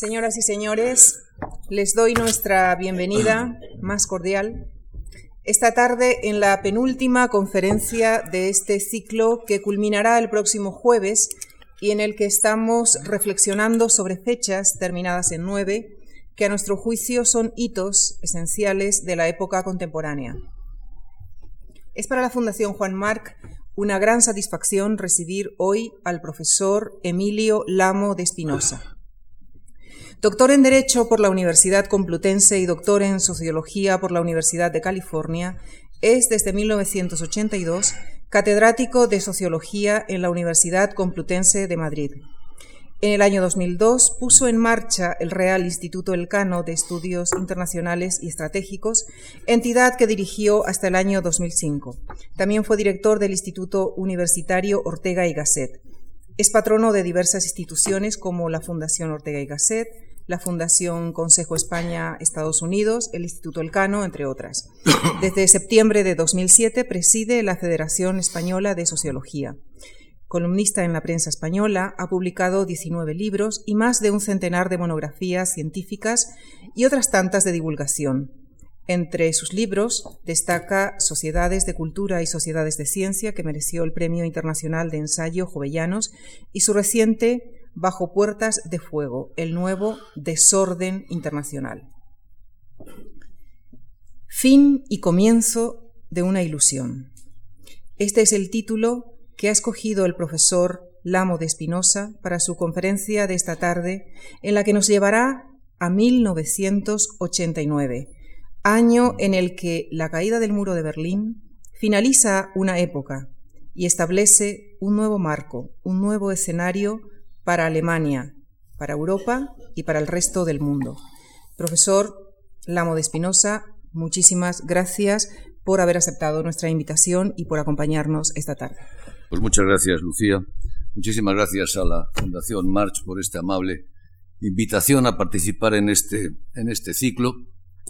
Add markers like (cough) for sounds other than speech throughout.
Señoras y señores, les doy nuestra bienvenida más cordial esta tarde en la penúltima conferencia de este ciclo que culminará el próximo jueves y en el que estamos reflexionando sobre fechas terminadas en nueve que a nuestro juicio son hitos esenciales de la época contemporánea. Es para la Fundación Juan Marc una gran satisfacción recibir hoy al profesor Emilio Lamo de Espinosa. Doctor en Derecho por la Universidad Complutense y doctor en Sociología por la Universidad de California, es desde 1982 catedrático de Sociología en la Universidad Complutense de Madrid. En el año 2002 puso en marcha el Real Instituto Elcano de Estudios Internacionales y Estratégicos, entidad que dirigió hasta el año 2005. También fue director del Instituto Universitario Ortega y Gasset. Es patrono de diversas instituciones como la Fundación Ortega y Gasset, la Fundación Consejo España-Estados Unidos, el Instituto Elcano, entre otras. (coughs) Desde septiembre de 2007 preside la Federación Española de Sociología. Columnista en la prensa española, ha publicado 19 libros y más de un centenar de monografías científicas y otras tantas de divulgación. Entre sus libros destaca Sociedades de Cultura y Sociedades de Ciencia, que mereció el Premio Internacional de Ensayo Jovellanos, y su reciente bajo puertas de fuego, el nuevo desorden internacional. Fin y comienzo de una ilusión. Este es el título que ha escogido el profesor Lamo de Espinosa para su conferencia de esta tarde, en la que nos llevará a 1989, año en el que la caída del muro de Berlín finaliza una época y establece un nuevo marco, un nuevo escenario para Alemania, para Europa y para el resto del mundo. Profesor Lamo de Espinosa, muchísimas gracias por haber aceptado nuestra invitación y por acompañarnos esta tarde. Pues muchas gracias, Lucía. Muchísimas gracias a la Fundación March por esta amable invitación a participar en este, en este ciclo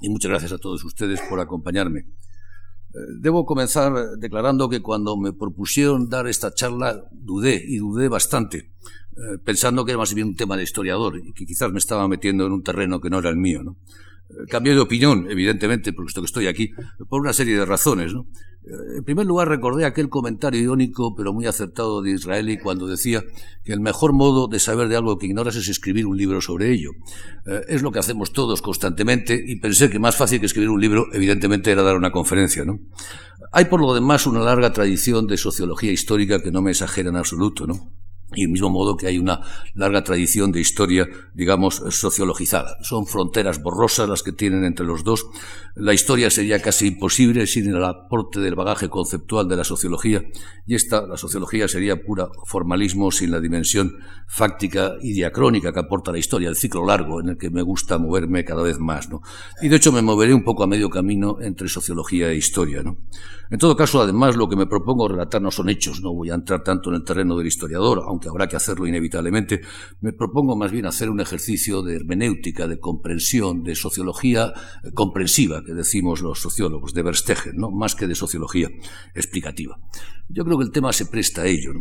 y muchas gracias a todos ustedes por acompañarme. Debo comenzar declarando que cuando me propusieron dar esta charla dudé y dudé bastante eh, pensando que era más bien un tema de historiador y que quizás me estaba metiendo en un terreno que no era el mío. Eh, cambié de opinión, evidentemente, por esto que estoy aquí, por una serie de razones. Eh, en primer lugar, recordé aquel comentario irónico pero muy acertado de Israeli cuando decía que el mejor modo de saber de algo que ignoras es escribir un libro sobre ello. es lo que hacemos todos constantemente y pensé que más fácil que escribir un libro, evidentemente, era dar una conferencia. ¿no? Hay por lo demás una larga tradición de sociología histórica que no me exagera en absoluto. ¿no? Y del mismo modo que hay una larga tradición de historia, digamos, sociologizada. Son fronteras borrosas las que tienen entre los dos. La historia sería casi imposible sin el aporte del bagaje conceptual de la sociología, y esta, la sociología, sería pura formalismo sin la dimensión fáctica y diacrónica que aporta la historia, el ciclo largo en el que me gusta moverme cada vez más. ¿no? Y de hecho me moveré un poco a medio camino entre sociología e historia. ¿no? En todo caso, además, lo que me propongo relatar no son hechos, no voy a entrar tanto en el terreno del historiador, habrá que hacerlo inevitablemente, me propongo más bien hacer un ejercicio de hermenéutica, de comprensión, de sociología eh, comprensiva, que decimos los sociólogos, de Verstegen, ¿no? más que de sociología explicativa. Yo creo que el tema se presta a ello.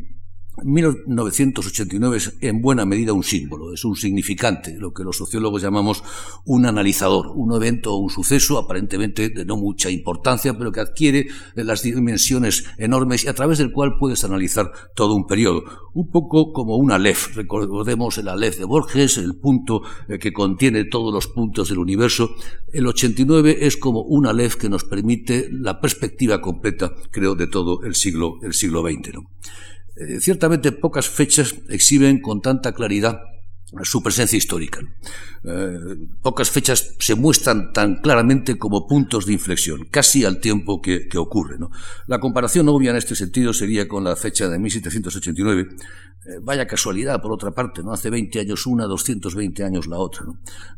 1989 es en buena medida un símbolo, es un significante, lo que los sociólogos llamamos un analizador, un evento o un suceso aparentemente de no mucha importancia, pero que adquiere las dimensiones enormes y a través del cual puedes analizar todo un periodo. Un poco como una Aleph, recordemos el Aleph de Borges, el punto eh, que contiene todos los puntos del universo. El 89 es como un Aleph que nos permite la perspectiva completa, creo, de todo el siglo, el siglo XX. Eh, ciertamente pocas fechas exhiben con tanta claridad su presencia histórica. Eh, pocas fechas se muestran tan claramente como puntos de inflexión, casi al tiempo que, ocurre. La comparación obvia en este sentido sería con la fecha de 1789. Eh, vaya casualidad, por otra parte, ¿no? Hace 20 años una, 220 años la otra.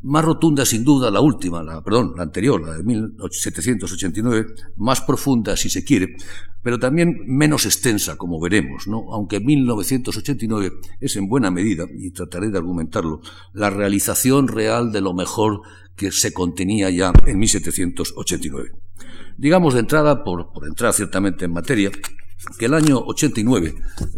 Más rotunda, sin duda, la última, la, perdón, la anterior, la de 1789, más profunda, si se quiere, pero también menos extensa, como veremos, ¿no? Aunque 1989 es en buena medida, y trataré de argumentarlo, la realización real de lo mejor que se contenía ya en 1789. Digamos de entrada, por, por entrar ciertamente en materia, que el año 89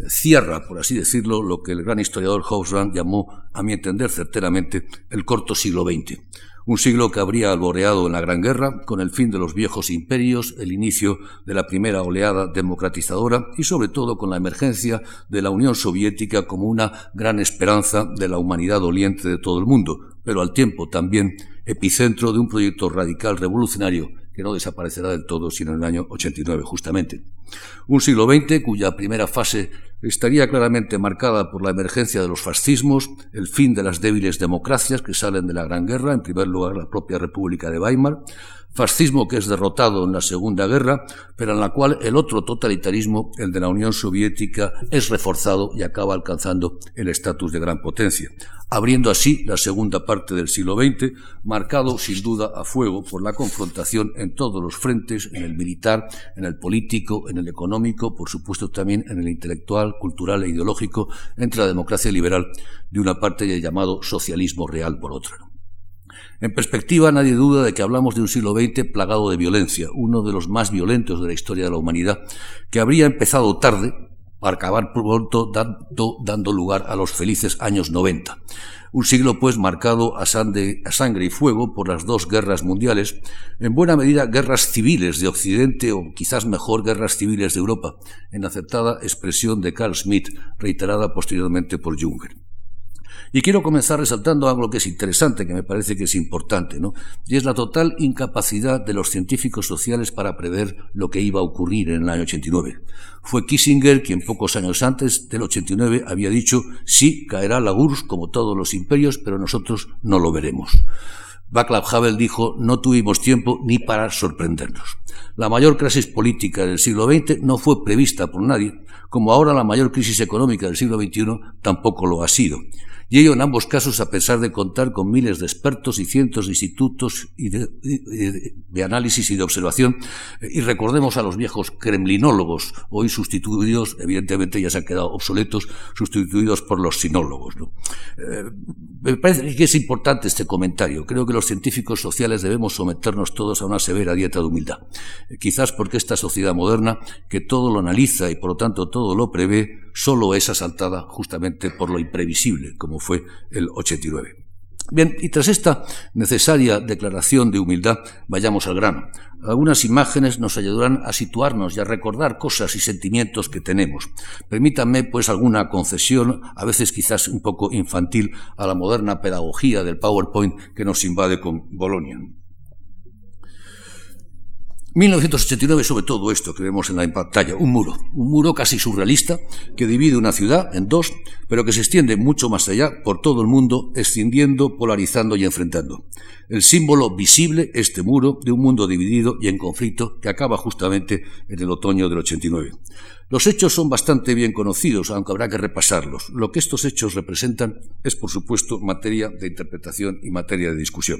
cierra, por así decirlo, lo que el gran historiador Housran llamó, a mi entender certeramente, el corto siglo XX. Un siglo que habría alboreado en la Gran Guerra, con el fin de los viejos imperios, el inicio de la primera oleada democratizadora y sobre todo con la emergencia de la Unión Soviética como una gran esperanza de la humanidad doliente de todo el mundo, pero al tiempo también epicentro de un proyecto radical revolucionario que no desaparecerá del todo sino en el año 89 justamente. Un siglo XX cuya primera fase estaría claramente marcada por la emergencia de los fascismos, el fin de las débiles democracias que salen de la Gran Guerra, en primer lugar la propia República de Weimar, fascismo que es derrotado en la Segunda Guerra, pero en la cual el otro totalitarismo, el de la Unión Soviética, es reforzado y acaba alcanzando el estatus de gran potencia, abriendo así la segunda parte del siglo XX, marcado sin duda a fuego por la confrontación en todos los frentes, en el militar, en el político, en el económico, por supuesto también en el intelectual, cultural e ideológico, entre la democracia liberal de una parte y el llamado socialismo real por otra. En perspectiva, nadie duda de que hablamos de un siglo XX plagado de violencia, uno de los más violentos de la historia de la humanidad, que habría empezado tarde para acabar pronto dando, lugar a los felices años 90. Un siglo, pues, marcado a sangre, a sangre, y fuego por las dos guerras mundiales, en buena medida guerras civiles de Occidente o quizás mejor guerras civiles de Europa, en aceptada expresión de Carl Schmitt, reiterada posteriormente por Junger. Y quiero comenzar resaltando algo que es interesante, que me parece que es importante, ¿no? Y es la total incapacidad de los científicos sociales para prever lo que iba a ocurrir en el año 89. Fue Kissinger quien pocos años antes del 89 había dicho, sí, caerá la URSS como todos los imperios, pero nosotros no lo veremos. Václav Havel dijo, no tuvimos tiempo ni para sorprendernos. La mayor crisis política del siglo XX no fue prevista por nadie, como ahora la mayor crisis económica del siglo XXI tampoco lo ha sido y ello en ambos casos a pesar de contar con miles de expertos y cientos de institutos de, análisis y de observación. Y recordemos a los viejos kremlinólogos, hoy sustituidos, evidentemente ya se han quedado obsoletos, sustituidos por los sinólogos. Eh, me parece que es importante este comentario. Creo que los científicos sociales debemos someternos todos a una severa dieta de humildad. Eh, quizás porque esta sociedad moderna, que todo lo analiza y por lo tanto todo lo prevé, solo es asaltada justamente por lo imprevisible, como fue el 89. Bien, y tras esta necesaria declaración de humildad, vayamos al grano. Algunas imágenes nos ayudarán a situarnos y a recordar cosas y sentimientos que tenemos. Permítanme, pues, alguna concesión, a veces quizás un poco infantil, a la moderna pedagogía del PowerPoint que nos invade con Bolonia. 1989 sobre todo esto que vemos en la pantalla, un muro, un muro casi surrealista que divide una ciudad en dos, pero que se extiende mucho más allá por todo el mundo, escindiendo, polarizando y enfrentando. El símbolo visible, este muro, de un mundo dividido y en conflicto que acaba justamente en el otoño del 89. Los hechos son bastante bien conocidos, aunque habrá que repasarlos. Lo que estos hechos representan es, por supuesto, materia de interpretación y materia de discusión.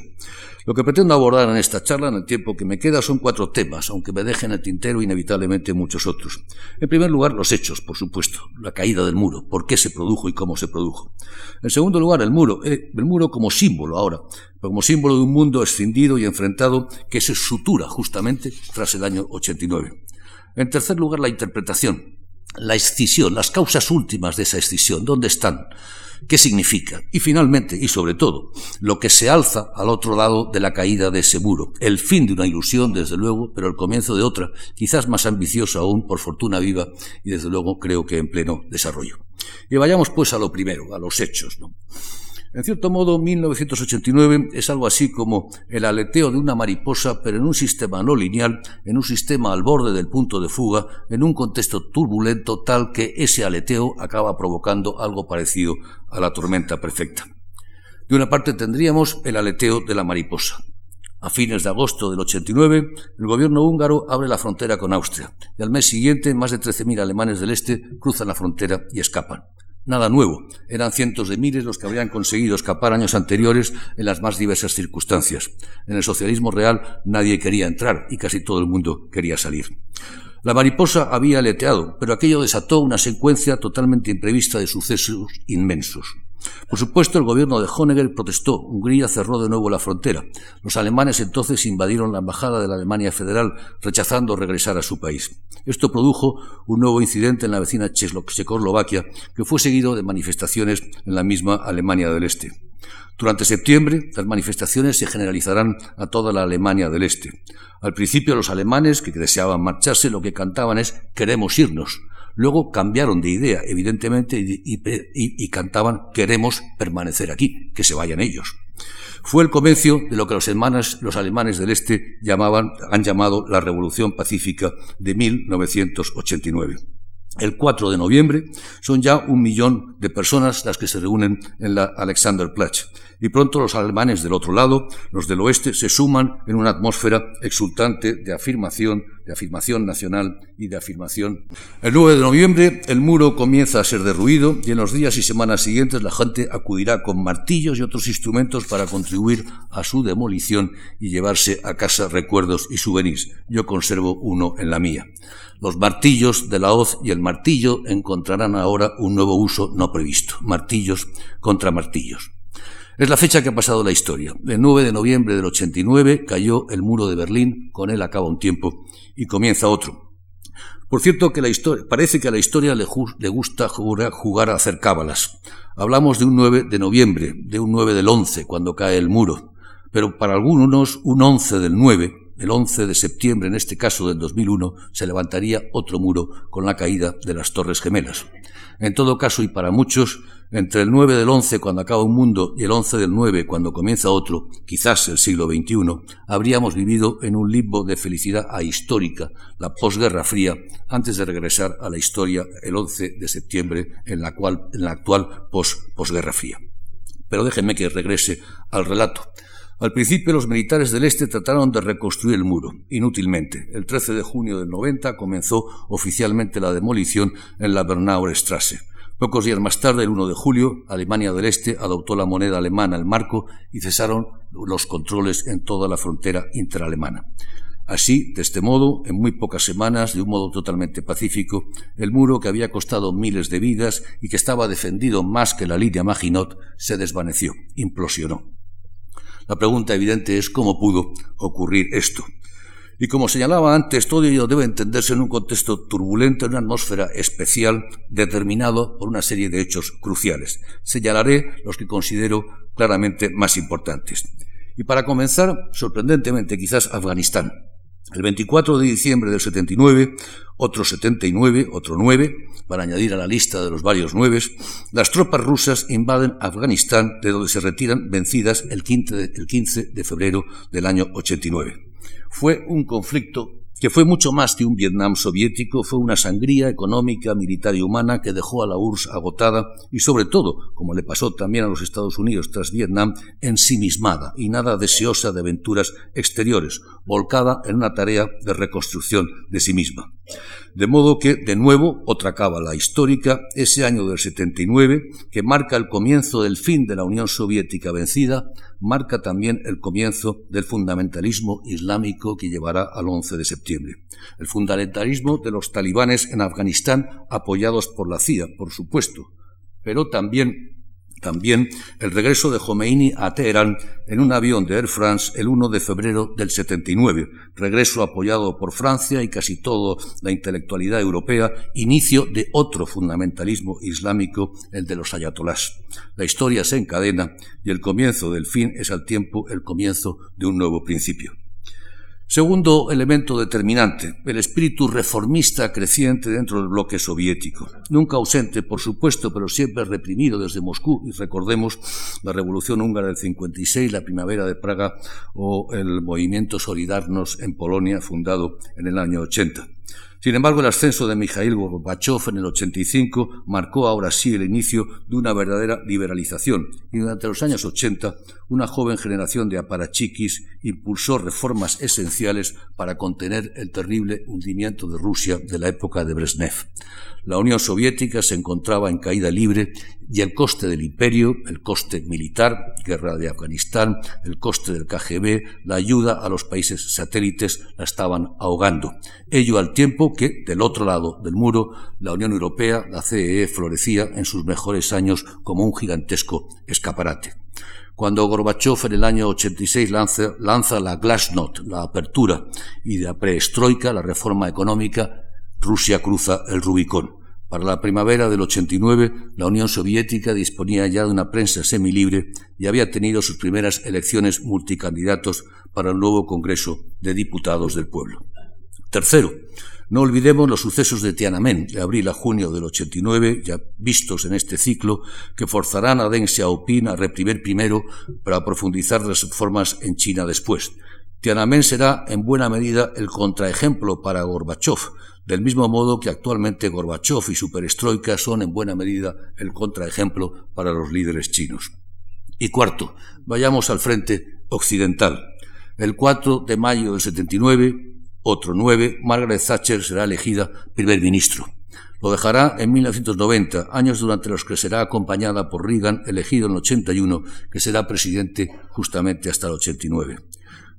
Lo que pretendo abordar en esta charla, en el tiempo que me queda, son cuatro temas, aunque me dejen el tintero inevitablemente muchos otros. En primer lugar, los hechos, por supuesto, la caída del muro, por qué se produjo y cómo se produjo. En segundo lugar, el muro, eh, el muro como símbolo ahora, como símbolo de un mundo escindido y enfrentado que se sutura justamente tras el año 89. En tercer lugar, la interpretación, la escisión, las causas últimas de esa escisión, ¿dónde están? ¿Qué significa? Y finalmente, y sobre todo, lo que se alza al otro lado de la caída de ese muro. El fin de una ilusión, desde luego, pero el comienzo de otra, quizás más ambiciosa aún, por fortuna viva, y desde luego creo que en pleno desarrollo. Y vayamos pues a lo primero, a los hechos. ¿no? En cierto modo, 1989 es algo así como el aleteo de una mariposa, pero en un sistema no lineal, en un sistema al borde del punto de fuga, en un contexto turbulento tal que ese aleteo acaba provocando algo parecido a la tormenta perfecta. De una parte tendríamos el aleteo de la mariposa. A fines de agosto del 89, el gobierno húngaro abre la frontera con Austria y al mes siguiente más de 13.000 alemanes del este cruzan la frontera y escapan. Nada nuevo, eran cientos de miles los que habrían conseguido escapar años anteriores en las más diversas circunstancias. En el socialismo real nadie quería entrar y casi todo el mundo quería salir. La mariposa había aleteado, pero aquello desató una secuencia totalmente imprevista de sucesos inmensos. Por supuesto, el gobierno de Honegger protestó. Hungría cerró de nuevo la frontera. Los alemanes entonces invadieron la embajada de la Alemania Federal, rechazando regresar a su país. Esto produjo un nuevo incidente en la vecina Checoslovaquia, que fue seguido de manifestaciones en la misma Alemania del Este. Durante septiembre, las manifestaciones se generalizarán a toda la Alemania del Este. Al principio, los alemanes que deseaban marcharse lo que cantaban es queremos irnos. Luego cambiaron de idea, evidentemente, y, cantaban queremos permanecer aquí, que se vayan ellos. Fue el comienzo de lo que los, los alemanes del Este llamaban, han llamado la Revolución Pacífica de 1989. El 4 de noviembre son ya un millón de personas las que se reúnen en la Alexanderplatz y pronto los alemanes del otro lado, los del oeste, se suman en una atmósfera exultante de afirmación, de afirmación nacional y de afirmación. El 9 de noviembre el muro comienza a ser derruido y en los días y semanas siguientes la gente acudirá con martillos y otros instrumentos para contribuir a su demolición y llevarse a casa recuerdos y souvenirs. Yo conservo uno en la mía. Los martillos de la hoz y el martillo encontrarán ahora un nuevo uso no previsto. Martillos contra martillos. Es la fecha que ha pasado la historia. El 9 de noviembre del 89 cayó el muro de Berlín, con él acaba un tiempo y comienza otro. Por cierto, que la historia, parece que a la historia le, gusta jugar, jugar, a hacer cábalas. Hablamos de un 9 de noviembre, de un 9 del 11, cuando cae el muro. Pero para algunos, un 11 del 9, el 11 de septiembre, en este caso del 2001, se levantaría otro muro con la caída de las Torres Gemelas. En todo caso, y para muchos, entre el 9 del 11 cuando acaba un mundo y el 11 del 9 cuando comienza otro, quizás el siglo XXI, habríamos vivido en un limbo de felicidad ahistórica, la posguerra fría, antes de regresar a la historia el 11 de septiembre en la, cual, en la actual posguerra fría. Pero déjenme que regrese al relato. Al principio los militares del Este trataron de reconstruir el muro, inútilmente. El 13 de junio del 90 comenzó oficialmente la demolición en la Bernauer Strasse. Pocos días más tarde, el 1 de julio, Alemania del Este adoptó la moneda alemana, el marco, y cesaron los controles en toda la frontera interalemana. Así, de este modo, en muy pocas semanas, de un modo totalmente pacífico, el muro que había costado miles de vidas y que estaba defendido más que la línea Maginot se desvaneció, implosionó. La pregunta evidente es cómo pudo ocurrir esto. Y como señalaba antes, todo ello debe entenderse en un contexto turbulento, en una atmósfera especial, determinado por una serie de hechos cruciales. Señalaré los que considero claramente más importantes. Y para comenzar, sorprendentemente quizás Afganistán. El 24 de diciembre del 79, otro 79, otro 9, para añadir a la lista de los varios nueves, las tropas rusas invaden Afganistán, de donde se retiran vencidas el 15 de, el 15 de febrero del año 89 fue un conflicto que fue mucho más que un Vietnam soviético, fue una sangría económica, militar y humana que dejó a la URSS agotada y sobre todo, como le pasó también a los Estados Unidos tras Vietnam, ensimismada y nada deseosa de aventuras exteriores, volcada en una tarea de reconstrucción de sí misma. De modo que, de nuevo, otra cábala histórica, ese año del 79, que marca el comienzo del fin de la Unión Soviética vencida, marca también el comienzo del fundamentalismo islámico que llevará al 11 de septiembre. El fundamentalismo de los talibanes en Afganistán, apoyados por la CIA, por supuesto, pero también también el regreso de Khomeini a Teherán en un avión de Air France el 1 de febrero del 79, regreso apoyado por Francia y casi toda la intelectualidad europea, inicio de otro fundamentalismo islámico, el de los ayatolás. La historia se encadena y el comienzo del fin es al tiempo el comienzo de un nuevo principio. Segundo elemento determinante, el espíritu reformista creciente dentro del bloque soviético, nunca ausente, por supuesto, pero siempre reprimido desde Moscú, y recordemos la Revolución húngara del 56, la Primavera de Praga o el movimiento Solidarnos en Polonia, fundado en el año 80. Sin embargo, el ascenso de Mikhail Gorbachev en el 85 marcó ahora sí el inicio de una verdadera liberalización y durante los años 80 una joven generación de aparachiquis impulsó reformas esenciales para contener el terrible hundimiento de Rusia de la época de Brezhnev. La Unión Soviética se encontraba en caída libre y el coste del imperio, el coste militar, guerra de Afganistán, el coste del KGB, la ayuda a los países satélites la estaban ahogando. Ello al tiempo que, del otro lado del muro, la Unión Europea, la CEE, florecía en sus mejores años como un gigantesco escaparate. Cuando Gorbachev en el año 86 lanza, lanza la Glasnost, la apertura, y la preestroika, la reforma económica, Rusia cruza el Rubicón. Para la primavera del 89, la Unión Soviética disponía ya de una prensa semilibre y había tenido sus primeras elecciones multicandidatos para el nuevo Congreso de Diputados del Pueblo. Tercero, no olvidemos los sucesos de Tiananmen de abril a junio del 89, ya vistos en este ciclo, que forzarán a Deng Xiaoping a reprimir primero para profundizar las reformas en China después. Tiananmen será en buena medida el contraejemplo para Gorbachev, del mismo modo que actualmente Gorbachev y su perestroika son en buena medida el contraejemplo para los líderes chinos. Y cuarto, vayamos al frente occidental. El 4 de mayo del 79, otro 9, Margaret Thatcher será elegida primer ministro. Lo dejará en 1990, años durante los que será acompañada por Reagan, elegido en el 81, que será presidente justamente hasta el 89.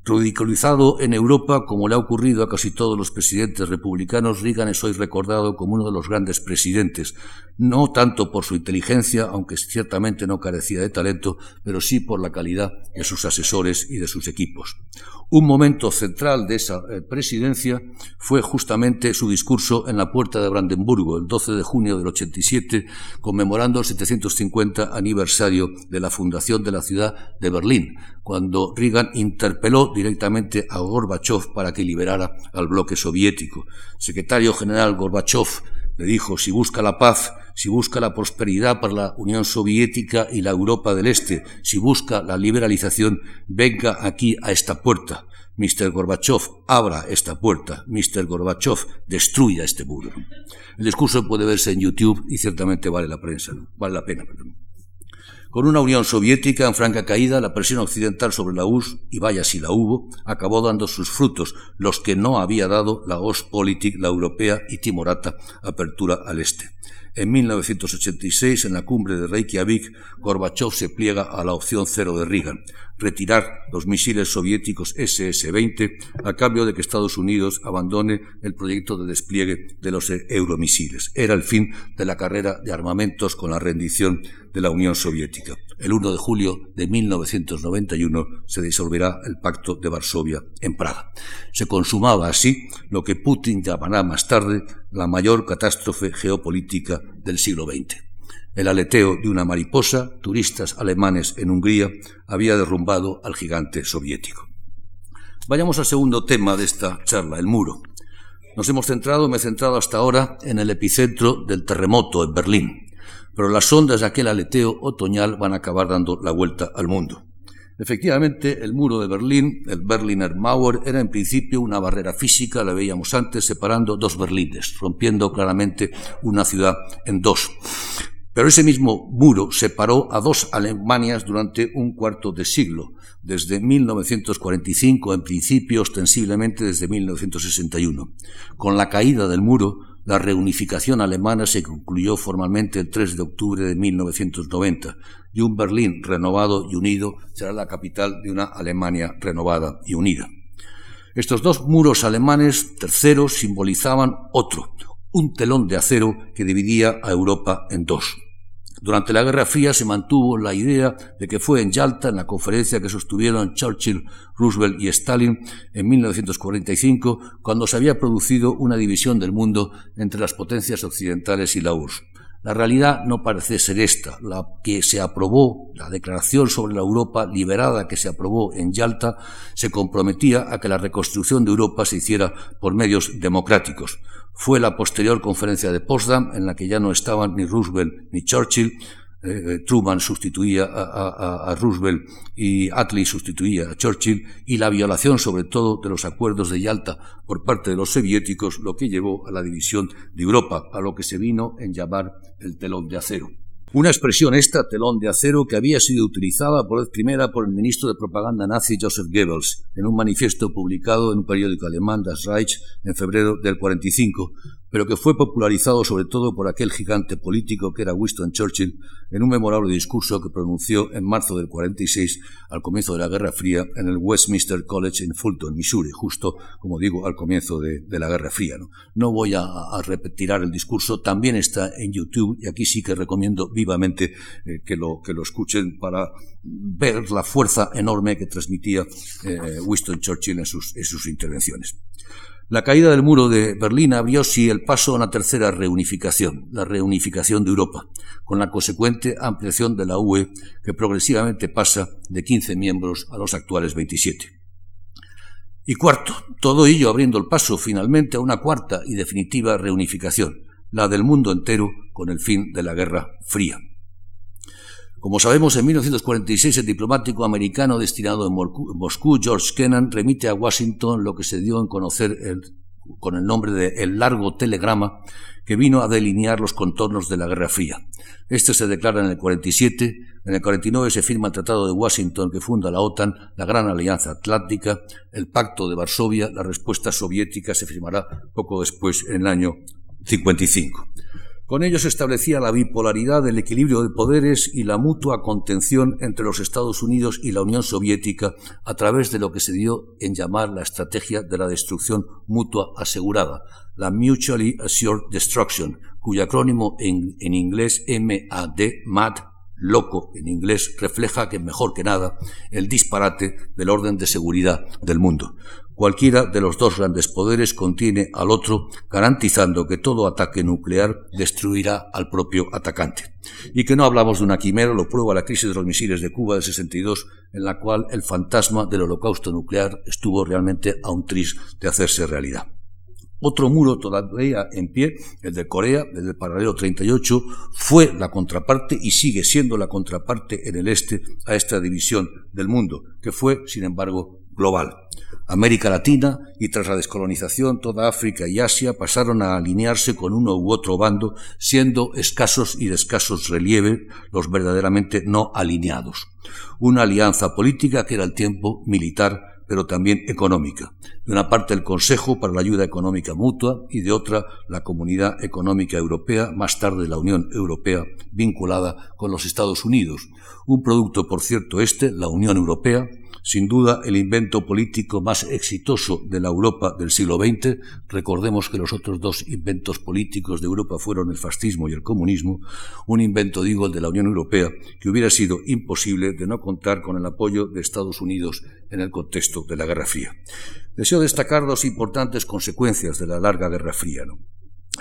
Ridiculizado en Europa, como le ha ocurrido a casi todos los presidentes republicanos, Reagan es hoy recordado como uno de los grandes presidentes, no tanto por su inteligencia, aunque ciertamente no carecía de talento, pero sí por la calidad de sus asesores y de sus equipos. Un momento central de esa eh, presidencia fue justamente su discurso en la Puerta de Brandenburgo, el 12 de junio del 87, conmemorando el 750 aniversario de la fundación de la ciudad de Berlín, cuando Reagan interpeló directamente a Gorbachev para que liberara al bloque soviético. secretario general Gorbachev le dijo, si busca la paz, si busca la prosperidad para la Unión Soviética y la Europa del Este, si busca la liberalización, venga aquí a esta puerta. Mr. Gorbachev, abra esta puerta. Mr. Gorbachev, destruya este muro. El discurso puede verse en YouTube y ciertamente vale la prensa, vale la pena. Con una Unión Soviética en franca caída, la presión occidental sobre la URSS, y vaya si la hubo, acabó dando sus frutos, los que no había dado la Ostpolitik, la europea y timorata apertura al este. En 1986, en la cumbre de Reykjavik, Gorbachev se pliega a la opción cero de Reagan, retirar los misiles soviéticos SS-20 a cambio de que Estados Unidos abandone el proyecto de despliegue de los euromisiles. Era el fin de la carrera de armamentos con la rendición de la Unión Soviética. El 1 de julio de 1991 se disolverá el Pacto de Varsovia en Praga. Se consumaba así lo que Putin llamará más tarde la mayor catástrofe geopolítica del siglo XX. El aleteo de una mariposa, turistas alemanes en Hungría, había derrumbado al gigante soviético. Vayamos al segundo tema de esta charla, el muro. Nos hemos centrado, me he centrado hasta ahora en el epicentro del terremoto en Berlín, pero las ondas de aquel aleteo otoñal van a acabar dando la vuelta al mundo. Efectivamente, el muro de Berlín, el Berliner Mauer, era en principio una barrera física, la veíamos antes, separando dos Berlines, rompiendo claramente una ciudad en dos. Pero ese mismo muro separó a dos Alemanias durante un cuarto de siglo, desde 1945, en principio ostensiblemente desde 1961. Con la caída del muro, la reunificación alemana se concluyó formalmente el 3 de octubre de 1990 y un Berlín renovado y unido será la capital de una Alemania renovada y unida. Estos dos muros alemanes terceros simbolizaban otro, un telón de acero que dividía a Europa en dos. Durante la Guerra Fría se mantuvo la idea de que fue en Yalta, en la conferencia que sostuvieron Churchill, Roosevelt y Stalin en 1945, cuando se había producido una división del mundo entre las potencias occidentales y la URSS. La realidad no parece ser esta. La que se aprobó, la declaración sobre la Europa liberada que se aprobó en Yalta, se comprometía a que la reconstrucción de Europa se hiciera por medios democráticos. Fue la posterior conferencia de Potsdam, en la que ya no estaban ni Roosevelt ni Churchill, eh, Truman sustituía a, Roosevelt y Attlee sustituía a Churchill, y la violación sobre todo de los acuerdos de Yalta por parte de los soviéticos, lo que llevó a la división de Europa, a lo que se vino en llamar el telón de acero. Una expresión esta, telón de acero, que había sido utilizada por vez primera por el ministro de propaganda nazi Joseph Goebbels en un manifiesto publicado en un periódico alemán, Das Reich, en febrero del 45, pero que fue popularizado sobre todo por aquel gigante político que era Winston Churchill en un memorable discurso que pronunció en marzo del 46 al comienzo de la Guerra Fría en el Westminster College en Fulton, Missouri, justo, como digo, al comienzo de, la Guerra Fría. No, voy a, repetir el discurso, también está en YouTube y aquí sí que recomiendo vivamente eh, que, lo, escuchen para ver la fuerza enorme que transmitía eh, Winston Churchill en sus intervenciones. La caída del muro de Berlín abrió sí el paso a una tercera reunificación, la reunificación de Europa, con la consecuente ampliación de la UE, que progresivamente pasa de 15 miembros a los actuales 27. Y cuarto, todo ello abriendo el paso finalmente a una cuarta y definitiva reunificación, la del mundo entero con el fin de la Guerra Fría. Como sabemos, en 1946 el diplomático americano destinado en Moscú, George Kennan, remite a Washington lo que se dio en conocer con el nombre de El Largo Telegrama, que vino a delinear los contornos de la Guerra Fría. Este se declara en el 47, en el 49 se firma el Tratado de Washington que funda la OTAN, la Gran Alianza Atlántica, el Pacto de Varsovia, la respuesta soviética se firmará poco después, en el año 55. Con ello se establecía la bipolaridad del equilibrio de poderes y la mutua contención entre los Estados Unidos y la Unión Soviética a través de lo que se dio en llamar la estrategia de la destrucción mutua asegurada, la Mutually Assured Destruction, cuyo acrónimo en, en inglés MAD, MAD, loco en inglés, refleja que mejor que nada el disparate del orden de seguridad del mundo. Cualquiera de los dos grandes poderes contiene al otro, garantizando que todo ataque nuclear destruirá al propio atacante. Y que no hablamos de una quimera, lo prueba la crisis de los misiles de Cuba de 62, en la cual el fantasma del holocausto nuclear estuvo realmente a un tris de hacerse realidad. Otro muro todavía en pie, el de Corea, desde el paralelo 38, fue la contraparte y sigue siendo la contraparte en el este a esta división del mundo, que fue, sin embargo, global. América Latina y tras la descolonización toda África y Asia pasaron a alinearse con uno u otro bando, siendo escasos y de escasos relieve los verdaderamente no alineados. Una alianza política que era al tiempo militar pero también económica. De una parte el Consejo para la Ayuda Económica Mutua y de otra la Comunidad Económica Europea, más tarde la Unión Europea, vinculada con los Estados Unidos. Un producto, por cierto, este, la Unión Europea, sin duda el invento político más exitoso de la Europa del siglo XX. Recordemos que los otros dos inventos políticos de Europa fueron el fascismo y el comunismo. Un invento, digo, el de la Unión Europea, que hubiera sido imposible de no contar con el apoyo de Estados Unidos en el contexto de la Guerra Fría. Deseo destacar dos importantes consecuencias de la larga Guerra Fría.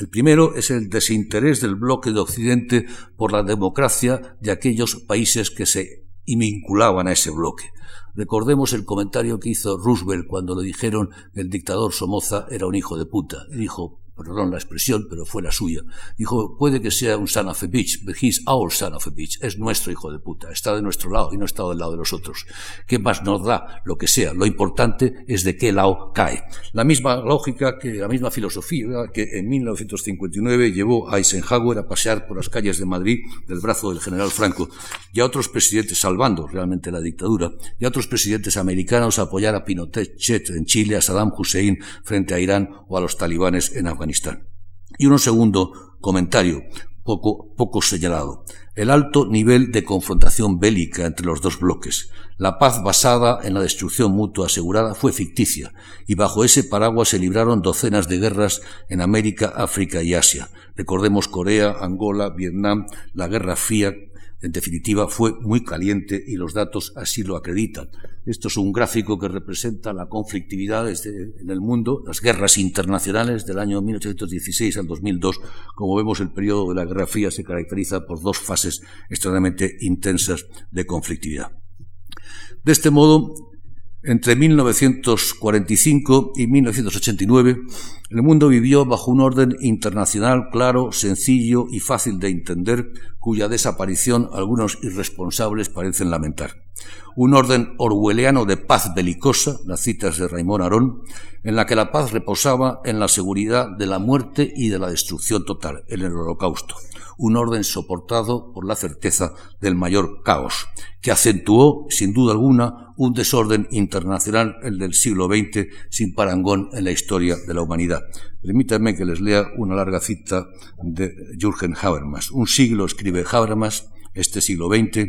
El primero es el desinterés del bloque de Occidente por la democracia de aquellos países que se vinculaban a ese bloque. Recordemos el comentario que hizo Roosevelt cuando le dijeron que el dictador Somoza era un hijo de puta. Y dijo, perdón la expresión, pero fue la suya. Dijo, puede que sea un son of a bitch, but he's our son of a bitch. Es nuestro hijo de puta. Está de nuestro lado y no está del lado de los otros. ¿Qué más nos da lo que sea? Lo importante es de qué lado cae. La misma lógica, la misma filosofía que en 1959 llevó a Eisenhower a pasear por las calles de Madrid del brazo del general Franco y a otros presidentes salvando realmente la dictadura y a otros presidentes americanos a apoyar a Pinochet en Chile, a Saddam Hussein frente a Irán o a los talibanes en Afganistán. Y un segundo comentario, poco, poco señalado. El alto nivel de confrontación bélica entre los dos bloques. La paz basada en la destrucción mutua asegurada fue ficticia, y bajo ese paraguas se libraron docenas de guerras en América, África y Asia. Recordemos Corea, Angola, Vietnam, la Guerra Fría, en definitiva, fue muy caliente y los datos así lo acreditan. Esto es un gráfico que representa la conflictividad en el mundo, las guerras internacionales del año 1816 al 2002. Como vemos, el periodo de la Guerra Fría se caracteriza por dos fases extremadamente intensas de conflictividad. De este modo, entre 1945 y 1989, el mundo vivió bajo un orden internacional claro, sencillo y fácil de entender, cuya desaparición algunos irresponsables parecen lamentar. Un orden orwelliano de paz belicosa, las citas de Raymond Aron, en la que la paz reposaba en la seguridad de la muerte y de la destrucción total, en el holocausto. Un orden soportado por la certeza del mayor caos, que acentuó, sin duda alguna, un desorden internacional, el del siglo XX, sin parangón en la historia de la humanidad. Permítanme que les lea una larga cita de Jürgen Habermas. Un siglo, escribe Habermas, este siglo XX,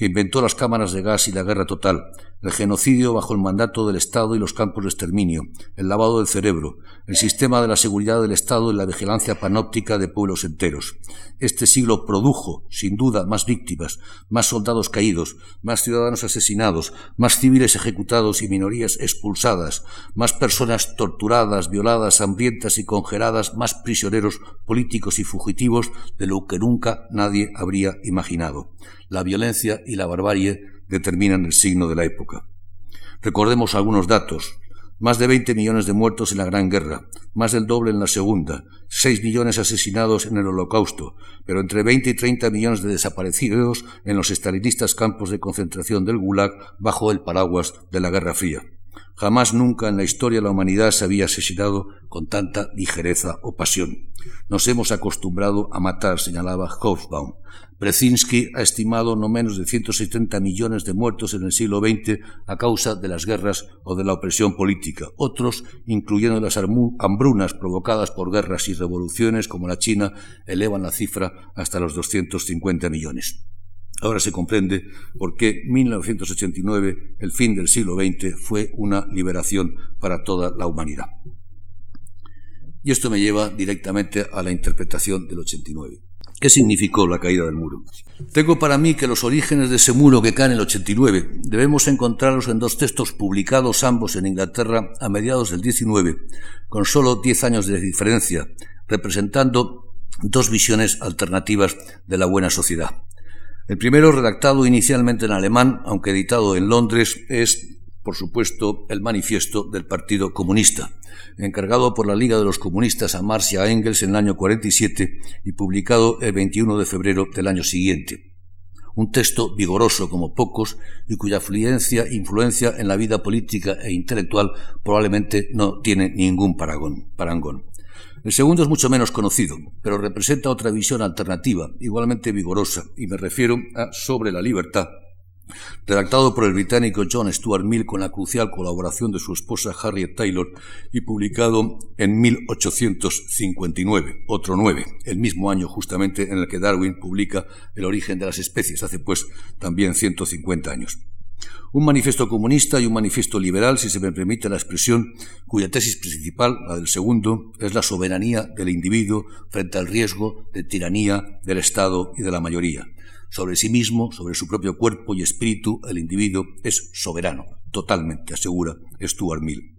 que inventó las cámaras de gas y la guerra total, el genocidio bajo el mandato del Estado y los campos de exterminio, el lavado del cerebro, el sistema de la seguridad del Estado y la vigilancia panóptica de pueblos enteros. Este siglo produjo, sin duda, más víctimas, más soldados caídos, más ciudadanos asesinados, más civiles ejecutados y minorías expulsadas, más personas torturadas, violadas, hambrientas y congeladas, más prisioneros políticos y fugitivos de lo que nunca nadie habría imaginado. La violencia y la barbarie determinan el signo de la época. Recordemos algunos datos. Más de 20 millones de muertos en la Gran Guerra, más del doble en la Segunda, 6 millones asesinados en el Holocausto, pero entre 20 y 30 millones de desaparecidos en los estalinistas campos de concentración del Gulag bajo el paraguas de la Guerra Fría. Jamás nunca en la historia la humanidad se había asesinado con tanta ligereza o pasión. Nos hemos acostumbrado a matar, señalaba Hobsbawm. Brzezinski ha estimado no menos de 170 millones de muertos en el siglo XX a causa de las guerras o de la opresión política. Otros, incluyendo las hambrunas provocadas por guerras y revoluciones como la China, elevan la cifra hasta los 250 millones. Ahora se comprende por qué 1989, el fin del siglo XX, fue una liberación para toda la humanidad. Y esto me lleva directamente a la interpretación del 89. ¿Qué significó la caída del muro? Tengo para mí que los orígenes de ese muro que cae en el 89 debemos encontrarlos en dos textos publicados ambos en Inglaterra a mediados del 19, con solo 10 años de diferencia, representando dos visiones alternativas de la buena sociedad. El primero, redactado inicialmente en alemán, aunque editado en Londres, es por supuesto, el manifiesto del Partido Comunista, encargado por la Liga de los Comunistas a Marx y a Engels en el año 47 y publicado el 21 de febrero del año siguiente. Un texto vigoroso como pocos y cuya fluencia, influencia en la vida política e intelectual probablemente no tiene ningún parangón. El segundo es mucho menos conocido, pero representa otra visión alternativa, igualmente vigorosa, y me refiero a Sobre la libertad, redactado por el británico John Stuart Mill con la crucial colaboración de su esposa Harriet Taylor y publicado en 1859, otro nueve, el mismo año justamente en el que Darwin publica El origen de las especies, hace pues también 150 años. Un manifiesto comunista y un manifiesto liberal, si se me permite la expresión, cuya tesis principal, la del segundo, es la soberanía del individuo frente al riesgo de tiranía del Estado y de la mayoría. Sobre sí mismo, sobre su propio cuerpo y espíritu, el individuo es soberano, totalmente, asegura Stuart Mill.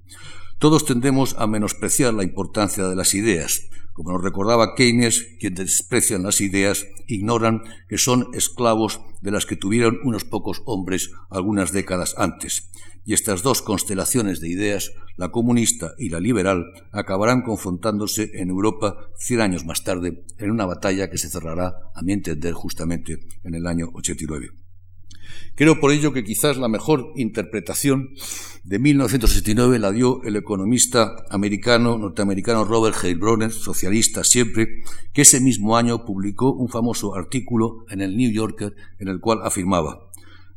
Todos tendemos a menospreciar la importancia de las ideas. Como nos recordaba Keynes, quienes desprecian las ideas ignoran que son esclavos de las que tuvieron unos pocos hombres algunas décadas antes. Y estas dos constelaciones de ideas, la comunista y la liberal, acabarán confrontándose en Europa cien años más tarde en una batalla que se cerrará, a mi entender, justamente en el año 89. Creo por ello que quizás la mejor interpretación de 1969 la dio el economista americano, norteamericano Robert Heilbronner, socialista siempre, que ese mismo año publicó un famoso artículo en el New Yorker en el cual afirmaba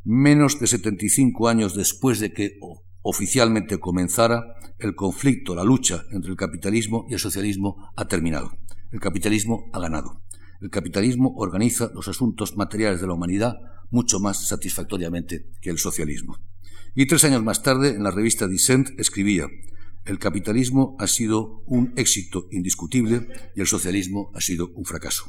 menos de 75 años después de que oficialmente comenzara, el conflicto, la lucha entre el capitalismo y el socialismo ha terminado. El capitalismo ha ganado. El capitalismo organiza los asuntos materiales de la humanidad mucho más satisfactoriamente que el socialismo. Y tres años más tarde, en la revista Dissent, escribía, el capitalismo ha sido un éxito indiscutible y el socialismo ha sido un fracaso.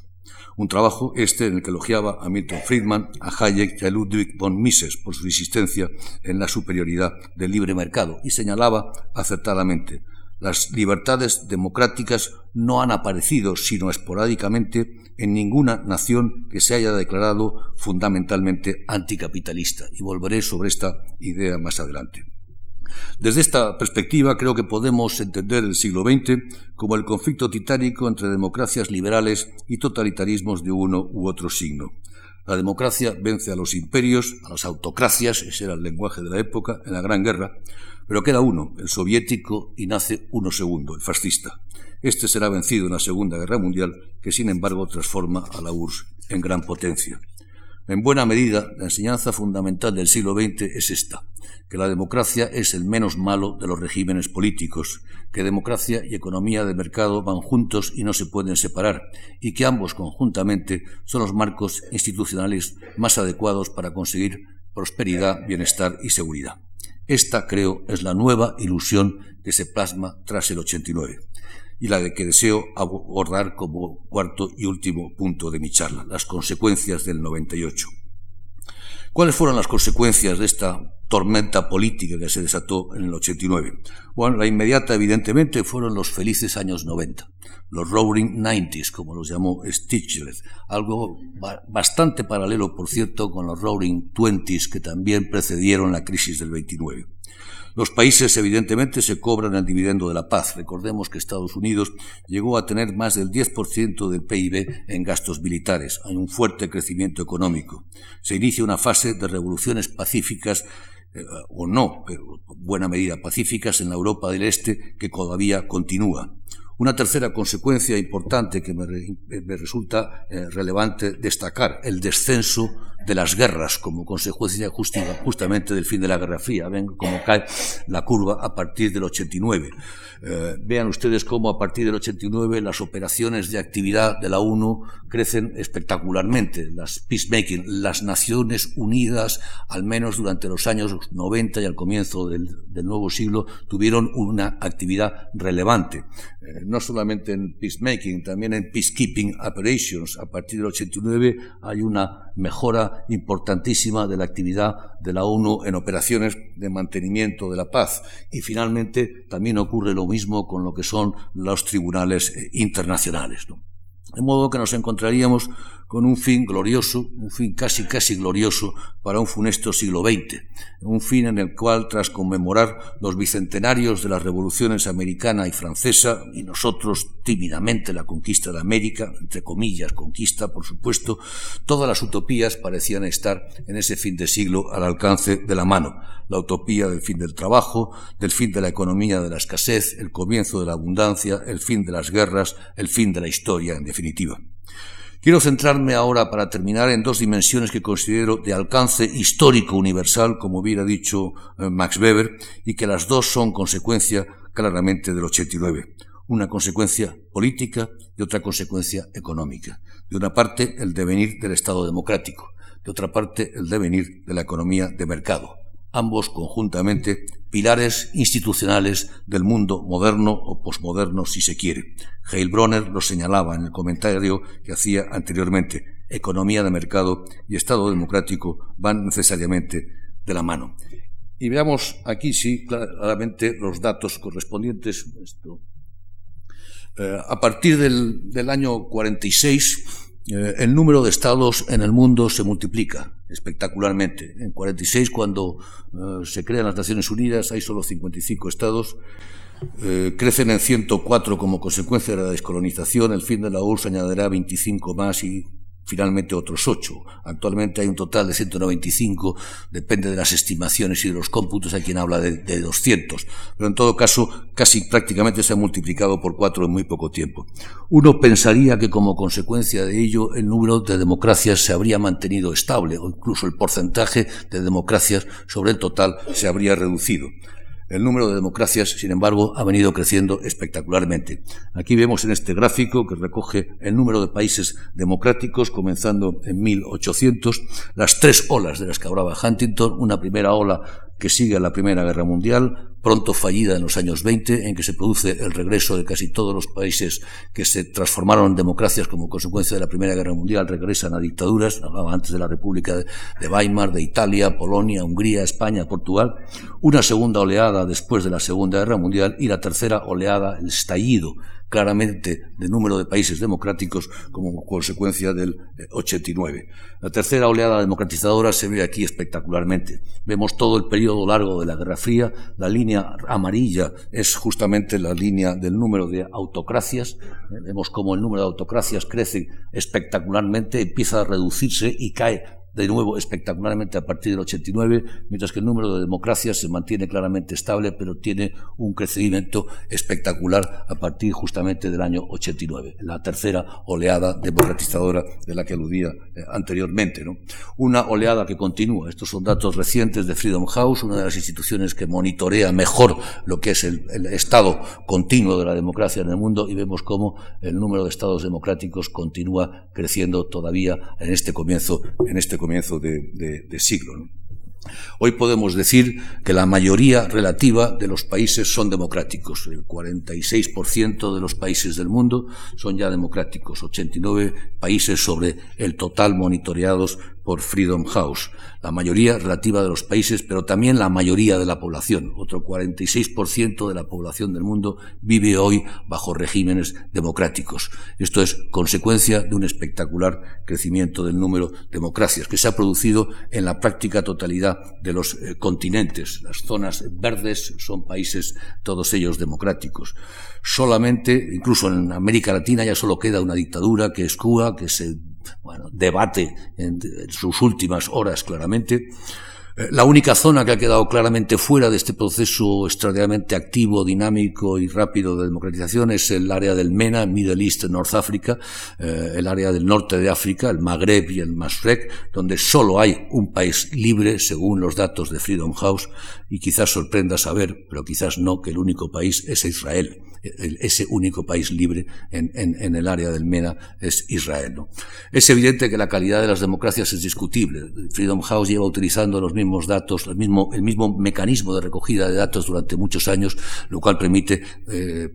Un trabajo este en el que elogiaba a Milton Friedman, a Hayek y a Ludwig von Mises por su insistencia en la superioridad del libre mercado y señalaba acertadamente las libertades democráticas no han aparecido sino esporádicamente en ninguna nación que se haya declarado fundamentalmente anticapitalista. Y volveré sobre esta idea más adelante. Desde esta perspectiva creo que podemos entender el siglo XX como el conflicto titánico entre democracias liberales y totalitarismos de uno u otro signo. La democracia vence a los imperios, a las autocracias, ese era el lenguaje de la época, en la Gran Guerra, pero queda uno, el soviético, y nace uno segundo, el fascista. Este será vencido en la Segunda Guerra Mundial, que sin embargo transforma a la URSS en gran potencia. En buena medida, la enseñanza fundamental del siglo XX es esta, que la democracia es el menos malo de los regímenes políticos, que democracia y economía de mercado van juntos y no se pueden separar, y que ambos conjuntamente son los marcos institucionales más adecuados para conseguir prosperidad, bienestar y seguridad. Esta, creo, es la nueva ilusión que se plasma tras el 89 y la de que deseo abordar como cuarto y último punto de mi charla, las consecuencias del 98. ¿Cuáles fueron las consecuencias de esta tormenta política que se desató en el 89? Bueno, la inmediata, evidentemente, fueron los felices años 90, los Roaring Nineties, como los llamó Stiglitz, algo bastante paralelo, por cierto, con los Roaring Twenties que también precedieron la crisis del 29. Los países, evidentemente, se cobran el dividendo de la paz. Recordemos que Estados Unidos llegó a tener más del 10% del PIB en gastos militares. Hay un fuerte crecimiento económico. Se inicia una fase de revoluciones pacíficas Eh, o no, pero buena medida pacíficas en la Europa del Este que todavía continúa. Una tercera consecuencia importante que me, resulta eh, relevante destacar, el descenso de las guerras como consecuencia justamente del fin de la Guerra Fría. Ven cómo cae la curva a partir del 89. Eh, vean ustedes cómo a partir del 89 las operaciones de actividad de la ONU crecen espectacularmente. Las peacemaking, las Naciones Unidas, al menos durante los años 90 y al comienzo del, nuevo siglo, tuvieron una actividad relevante. Eh, no solamente en peacemaking, también en peacekeeping operations. A partir del 89 hay una mejora importantísima de la actividad de la ONU en operaciones de mantenimiento de la paz. Y finalmente también ocurre lo mismo con lo que son los tribunales eh, internacionales. De modo que nos encontraríamos con un fin glorioso, un fin casi casi glorioso para un funesto siglo XX, un fin en el cual, tras conmemorar los bicentenarios de las revoluciones americana y francesa, y nosotros tímidamente la conquista de América, entre comillas, conquista, por supuesto, todas las utopías parecían estar en ese fin de siglo al alcance de la mano. La utopía del fin del trabajo, del fin de la economía de la escasez, el comienzo de la abundancia, el fin de las guerras, el fin de la historia, en definitiva. Quiero centrarme ahora, para terminar, en dos dimensiones que considero de alcance histórico universal, como hubiera dicho eh, Max Weber, y que las dos son consecuencia claramente del 89. Una consecuencia política y otra consecuencia económica. De una parte, el devenir del Estado democrático. De otra parte, el devenir de la economía de mercado ambos conjuntamente pilares institucionales del mundo moderno o posmoderno, si se quiere. Heilbronner lo señalaba en el comentario que hacía anteriormente. Economía de mercado y Estado democrático van necesariamente de la mano. Y veamos aquí, sí, claramente los datos correspondientes. Eh, a partir del, del año 46, eh, el número de estados en el mundo se multiplica espectacularmente. En 46, cuando eh, se crean las Naciones Unidas, hay solo 55 estados. Eh, crecen en 104 como consecuencia de la descolonización. El fin de la URSS añadirá 25 más y finalmente otros ocho. Actualmente hay un total de 195, depende de las estimaciones y de los cómputos, hay quien habla de, de 200, pero en todo caso casi prácticamente se ha multiplicado por cuatro en muy poco tiempo. Uno pensaría que como consecuencia de ello el número de democracias se habría mantenido estable o incluso el porcentaje de democracias sobre el total se habría reducido. El número de democracias, sin embargo, ha venido creciendo espectacularmente. Aquí vemos en este gráfico que recoge el número de países democráticos, comenzando en 1800, las tres olas de las que hablaba Huntington, una primera ola que sigue a la Primera Guerra Mundial, pronto fallida en los años 20, en que se produce el regreso de casi todos los países que se transformaron en democracias como consecuencia de la Primera Guerra Mundial, regresan a dictaduras, hablaba antes de la República de Weimar, de Italia, Polonia, Hungría, España, Portugal, una segunda oleada después de la Segunda Guerra Mundial y la tercera oleada, el estallido claramente de número de países democráticos como consecuencia del eh, 89. La tercera oleada democratizadora se ve aquí espectacularmente. Vemos todo el periodo largo de la Guerra Fría, la línea amarilla es justamente la línea del número de autocracias, eh, vemos cómo el número de autocracias crece espectacularmente, empieza a reducirse y cae de nuevo espectacularmente a partir del 89, mientras que el número de democracias se mantiene claramente estable, pero tiene un crecimiento espectacular a partir justamente del año 89, la tercera oleada democratizadora de la que aludía eh, anteriormente. ¿no? Una oleada que continúa. Estos son datos recientes de Freedom House, una de las instituciones que monitorea mejor lo que es el, estado continuo de la democracia en el mundo y vemos cómo el número de estados democráticos continúa creciendo todavía en este comienzo, en este comienzo de, siglo. Hoy podemos decir que la mayoría relativa de los países son democráticos. El 46% de los países del mundo son ya democráticos, 89 países sobre el total monitoreados por Freedom House, la mayoría relativa de los países, pero también la mayoría de la población. Otro 46% de la población del mundo vive hoy bajo regímenes democráticos. Esto es consecuencia de un espectacular crecimiento del número de democracias que se ha producido en la práctica totalidad de los eh, continentes. Las zonas verdes son países, todos ellos democráticos. Solamente, incluso en América Latina, ya solo queda una dictadura que es Cuba, que se bueno, debate en sus últimas horas claramente. Eh, la única zona que ha quedado claramente fuera de este proceso extraordinariamente activo, dinámico y rápido de democratización es el área del MENA, Middle East, North Africa, eh, el área del norte de África, el Magreb y el Masrek, donde solo hay un país libre, según los datos de Freedom House, y quizás sorprenda saber, pero quizás no, que el único país es Israel ese único país libre en, el área del MENA es Israel. Es evidente que la calidad de las democracias es discutible. Freedom House lleva utilizando los mismos datos, el mismo, mecanismo de recogida de datos durante muchos años, lo cual permite eh,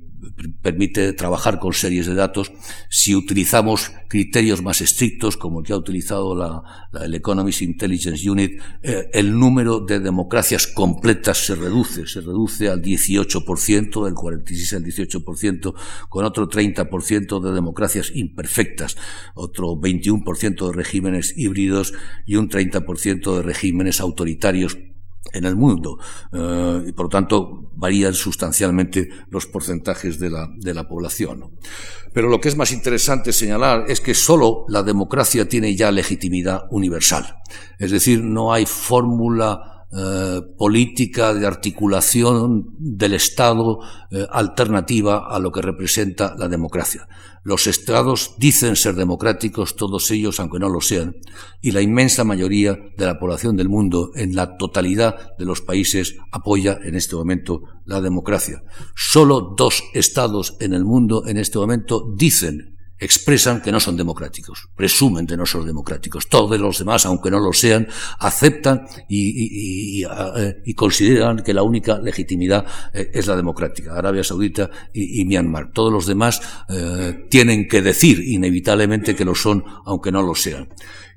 permite trabajar con series de datos. Si utilizamos criterios más estrictos, como el que ha utilizado la, el Economist Intelligence Unit, eh, el número de democracias completas se reduce, se reduce al 18%, del 46 al 18%, con otro 30% de democracias imperfectas, otro 21% de regímenes híbridos y un 30% de regímenes autoritarios en el mundo eh, y por lo tanto varían sustancialmente los porcentajes de la, de la población. Pero lo que es más interesante señalar es que solo la democracia tiene ya legitimidad universal. Es decir, no hay fórmula eh, política de articulación del Estado eh, alternativa a lo que representa la democracia. Los estados dicen ser democráticos, todos ellos, aunque no lo sean, y la inmensa mayoría de la población del mundo, en la totalidad de los países, apoya en este momento la democracia. Solo dos estados en el mundo en este momento dicen expresan que no son democráticos, presumen de no ser democráticos. Todos los demás, aunque no lo sean, aceptan y, eh, consideran que la única legitimidad eh, es la democrática. Arabia Saudita y, Myanmar. Todos los demás eh, tienen que decir inevitablemente que lo son, aunque no lo sean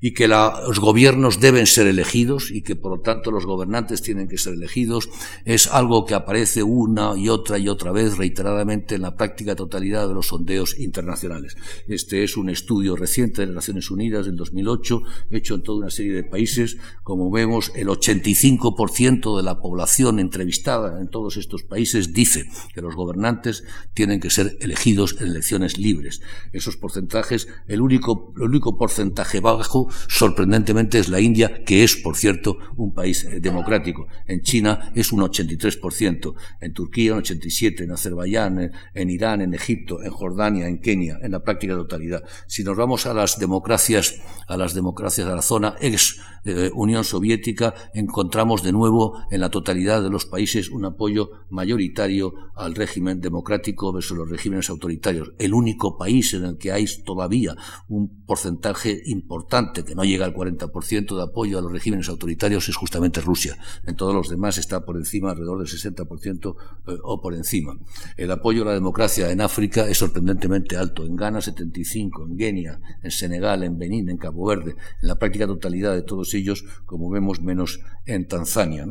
y que los gobiernos deben ser elegidos y que por lo tanto los gobernantes tienen que ser elegidos es algo que aparece una y otra y otra vez reiteradamente en la práctica totalidad de los sondeos internacionales. Este es un estudio reciente de las Naciones Unidas del 2008 hecho en toda una serie de países. Como vemos, el 85% de la población entrevistada en todos estos países dice que los gobernantes tienen que ser elegidos en elecciones libres. Esos porcentajes, el único, el único porcentaje bajo sorprendentemente es la India, que es, por cierto, un país eh, democrático. En China es un 83%, en Turquía un 87%, en Azerbaiyán, en, Irán, en Egipto, en Jordania, en Kenia, en la práctica totalidad. Si nos vamos a las democracias, a las democracias de la zona ex eh, Unión Soviética, encontramos de nuevo en la totalidad de los países un apoyo mayoritario al régimen democrático versus los regímenes autoritarios. El único país en el que hay todavía un porcentaje importante que no llega al 40% de apoyo a los regímenes autoritarios es justamente Rusia. En todos los demás está por encima, alrededor del 60% eh, o por encima. El apoyo a la democracia en África es sorprendentemente alto. En Ghana 75, en Guinea, en Senegal, en Benín, en Verde, en la práctica totalidad de todos ellos, como vemos, menos en Tanzania.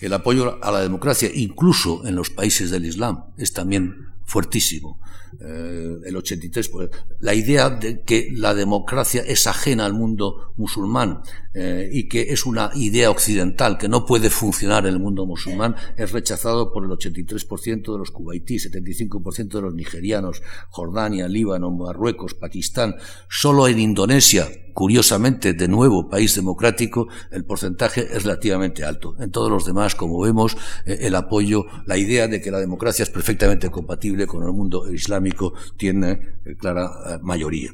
El apoyo a la democracia, incluso en los países del Islam, es también fuertísimo. Eh, el 83, pues, la idea de que la democracia es ajena al mundo musulmán eh, y que es una idea occidental que no puede funcionar en el mundo musulmán es rechazado por el 83% de los cubaitíes, 75% de los nigerianos, Jordania, Líbano, Marruecos, Pakistán. Solo en Indonesia, curiosamente, de nuevo país democrático, el porcentaje es relativamente alto. En todos los demás, como vemos, eh, el apoyo, la idea de que la democracia es perfectamente compatible con el mundo islámico tiene eh, clara eh, mayoría.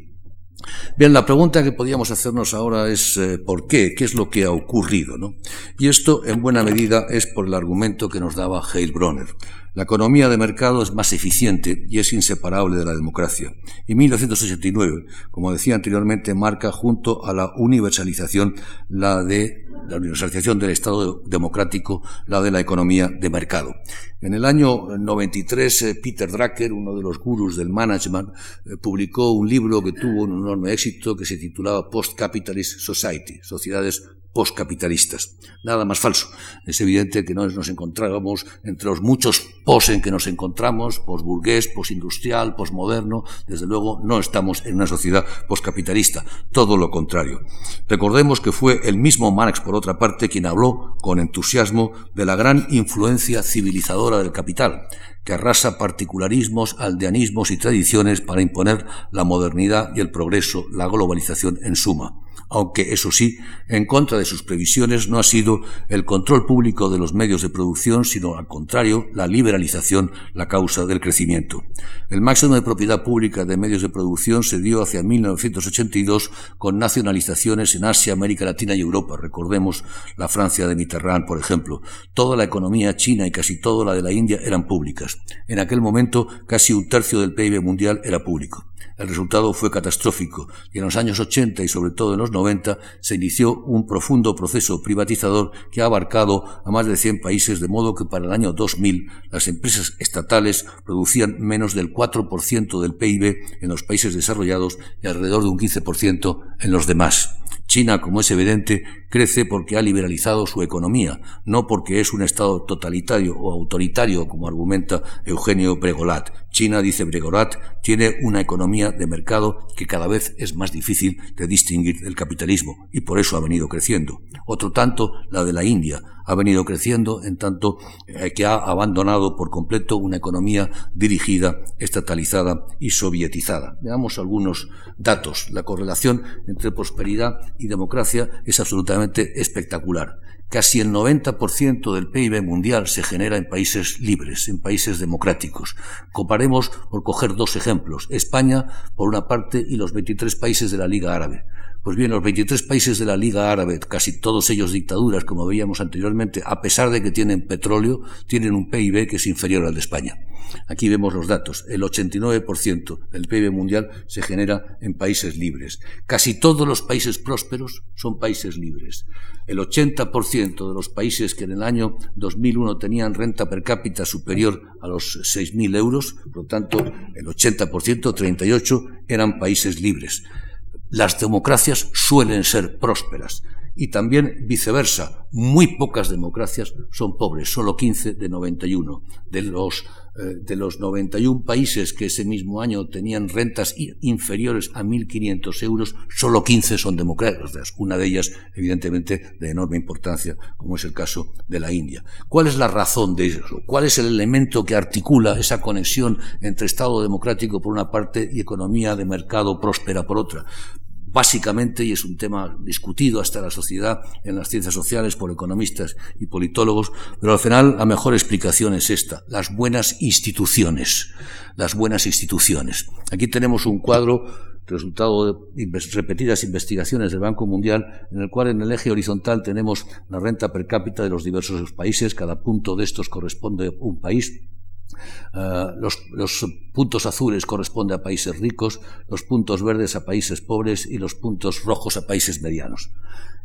Bien, la pregunta que podríamos hacernos ahora es ¿por qué? ¿Qué es lo que ha ocurrido? ¿no? Y esto, en buena medida, es por el argumento que nos daba Heilbronner. La economía de mercado es más eficiente y es inseparable de la democracia. Y 1989, como decía anteriormente, marca junto a la universalización la de la universalización del Estado democrático, la de la economía de mercado. En el año 93, eh, Peter Drucker, uno de los gurús del management, eh, publicó un libro que tuvo un enorme éxito que se titulaba Post-Capitalist Society, Sociedades postcapitalistas. Nada más falso. Es evidente que no nos encontrábamos entre los muchos pos en que nos encontramos, posburgués, posindustrial, posmoderno. Desde luego no estamos en una sociedad postcapitalista. Todo lo contrario. Recordemos que fue el mismo Marx, por otra parte, quien habló con entusiasmo de la gran influencia civilizadora del capital, que arrasa particularismos, aldeanismos y tradiciones para imponer la modernidad y el progreso, la globalización en suma aunque eso sí, en contra de sus previsiones no ha sido el control público de los medios de producción, sino al contrario, la liberalización la causa del crecimiento. El máximo de propiedad pública de medios de producción se dio hacia 1982 con nacionalizaciones en Asia, América Latina y Europa. Recordemos la Francia de Mitterrand, por ejemplo. Toda la economía china y casi toda la de la India eran públicas. En aquel momento, casi un tercio del PIB mundial era público. El resultado fue catastrófico y en los años 80 y sobre todo en los 90 se inició un profundo proceso privatizador que ha abarcado a más de 100 países de modo que para el año 2000 las empresas estatales producían menos del 4% del PIB en los países desarrollados y alrededor de un 15% en los demás. China, como es evidente, crece porque ha liberalizado su economía, no porque es un Estado totalitario o autoritario, como argumenta Eugenio Bregolat. China, dice Bregolat, tiene una economía de mercado que cada vez es más difícil de distinguir del capitalismo y por eso ha venido creciendo. Otro tanto, la de la India, ha venido creciendo en tanto eh, que ha abandonado por completo una economía dirigida, estatalizada y sovietizada. Veamos algunos datos. La correlación entre prosperidad y democracia es absolutamente espectacular. Casi el 90% del PIB mundial se genera en países libres, en países democráticos. Comparemos por coger dos ejemplos, España por una parte y los 23 países de la Liga Árabe. Pues bien, los 23 países de la Liga Árabe, casi todos ellos dictaduras, como veíamos anteriormente, a pesar de que tienen petróleo, tienen un PIB que es inferior al de España. Aquí vemos los datos. El 89% del PIB mundial se genera en países libres. Casi todos los países prósperos son países libres. El 80% de los países que en el año 2001 tenían renta per cápita superior a los 6.000 euros, por lo tanto, el 80%, 38, eran países libres. Las democracias suelen ser prósperas y también viceversa. Muy pocas democracias son pobres, solo 15 de 91. De los, de los 91 países que ese mismo año tenían rentas inferiores a 1.500 euros, solo 15 son democracias. Una de ellas, evidentemente, de enorme importancia, como es el caso de la India. ¿Cuál es la razón de eso? ¿Cuál es el elemento que articula esa conexión entre Estado democrático por una parte y economía de mercado próspera por otra? Básicamente, y es un tema discutido hasta la sociedad en las ciencias sociales por economistas y politólogos, pero al final la mejor explicación es esta, las buenas instituciones, las buenas instituciones. Aquí tenemos un cuadro resultado de repetidas investigaciones del Banco Mundial, en el cual en el eje horizontal tenemos la renta per cápita de los diversos países, cada punto de estos corresponde a un país, eh, los, los, puntos azules corresponden a países ricos, los puntos verdes a países pobres y los puntos rojos a países medianos.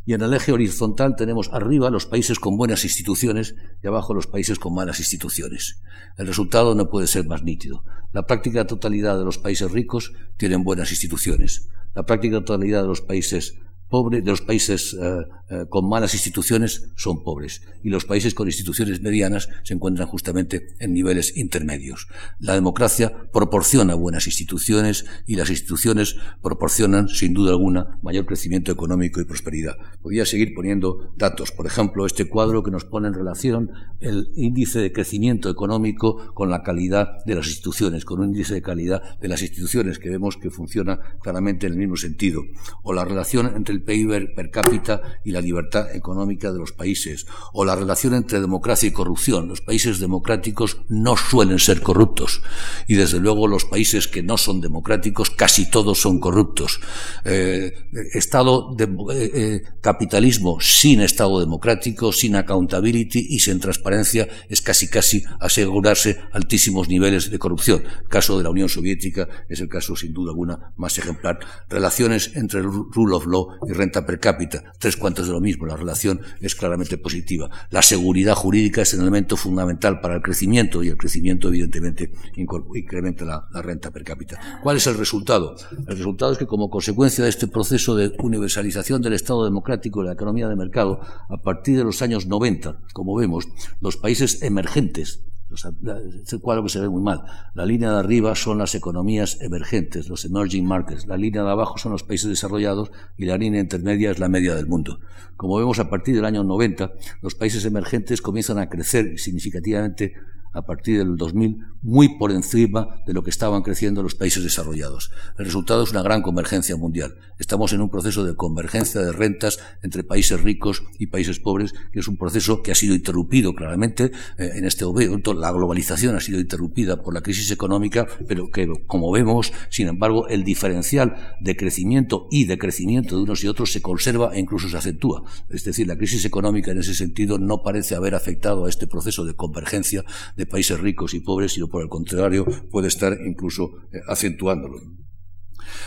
Y en el eje horizontal tenemos arriba los países con buenas instituciones y abajo los países con malas instituciones. El resultado no puede ser más nítido. La práctica totalidad de los países ricos tienen buenas instituciones. La práctica totalidad de los países pobres, de los países eh, eh, con malas instituciones son pobres y los países con instituciones medianas se encuentran justamente en niveles intermedios. La democracia proporciona buenas instituciones y las instituciones proporcionan, sin duda alguna, mayor crecimiento económico y prosperidad. Podría seguir poniendo datos. Por ejemplo, este cuadro que nos pone en relación el índice de crecimiento económico con la calidad de las instituciones, con un índice de calidad de las instituciones que vemos que funciona claramente en el mismo sentido. O la relación entre el PIB per cápita y la libertad económica de los países, o la relación entre democracia y corrupción. Los países democráticos no suelen ser corruptos, y desde luego los países que no son democráticos casi todos son corruptos. Eh, estado de eh, eh, capitalismo sin Estado democrático, sin accountability y sin transparencia es casi casi asegurarse altísimos niveles de corrupción. El caso de la Unión Soviética es el caso sin duda alguna más ejemplar. Relaciones entre el rule of law y renta per cápita, tres cuantos de lo mismo, la relación es claramente positiva. La seguridad jurídica es un elemento fundamental para el crecimiento y el crecimiento evidentemente incrementa la, renta per cápita. ¿Cuál es el resultado? El resultado es que como consecuencia de este proceso de universalización del Estado democrático y la economía de mercado, a partir de los años 90, como vemos, los países emergentes es el cuadro que se ve muy mal. La línea de arriba son las economías emergentes, los emerging markets. La línea de abajo son los países desarrollados y la línea intermedia es la media del mundo. Como vemos, a partir del año 90, los países emergentes comienzan a crecer significativamente a partir del 2000 muy por encima de lo que estaban creciendo los países desarrollados. El resultado es una gran convergencia mundial. Estamos en un proceso de convergencia de rentas entre países ricos y países pobres, que es un proceso que ha sido interrumpido claramente eh, en este momento. La globalización ha sido interrumpida por la crisis económica, pero que, como vemos, sin embargo, el diferencial de crecimiento y de crecimiento de unos y otros se conserva e incluso se acentúa. Es decir, la crisis económica en ese sentido no parece haber afectado a este proceso de convergencia de de países ricos y pobres, sino por el contrario puede estar incluso eh, acentuándolo.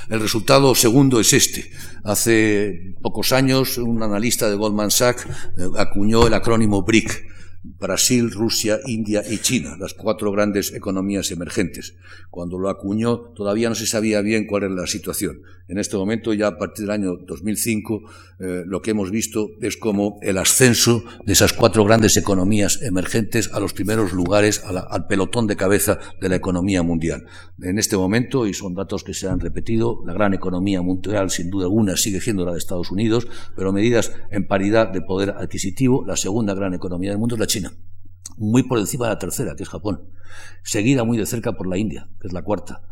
El resultado segundo es este. Hace pocos años un analista de Goldman Sachs eh, acuñó el acrónimo BRIC, Brasil, Rusia, India y China, las cuatro grandes economías emergentes. Cuando lo acuñó todavía no se sabía bien cuál era la situación. En este momento, ya a partir del año 2005, eh, lo que hemos visto es como el ascenso de esas cuatro grandes economías emergentes a los primeros lugares, al pelotón de cabeza de la economía mundial. En este momento, y son datos que se han repetido, la gran economía mundial, sin duda alguna, sigue siendo la de Estados Unidos, pero medidas en paridad de poder adquisitivo, la segunda gran economía del mundo es la China, muy por encima de la tercera, que es Japón, seguida muy de cerca por la India, que es la cuarta,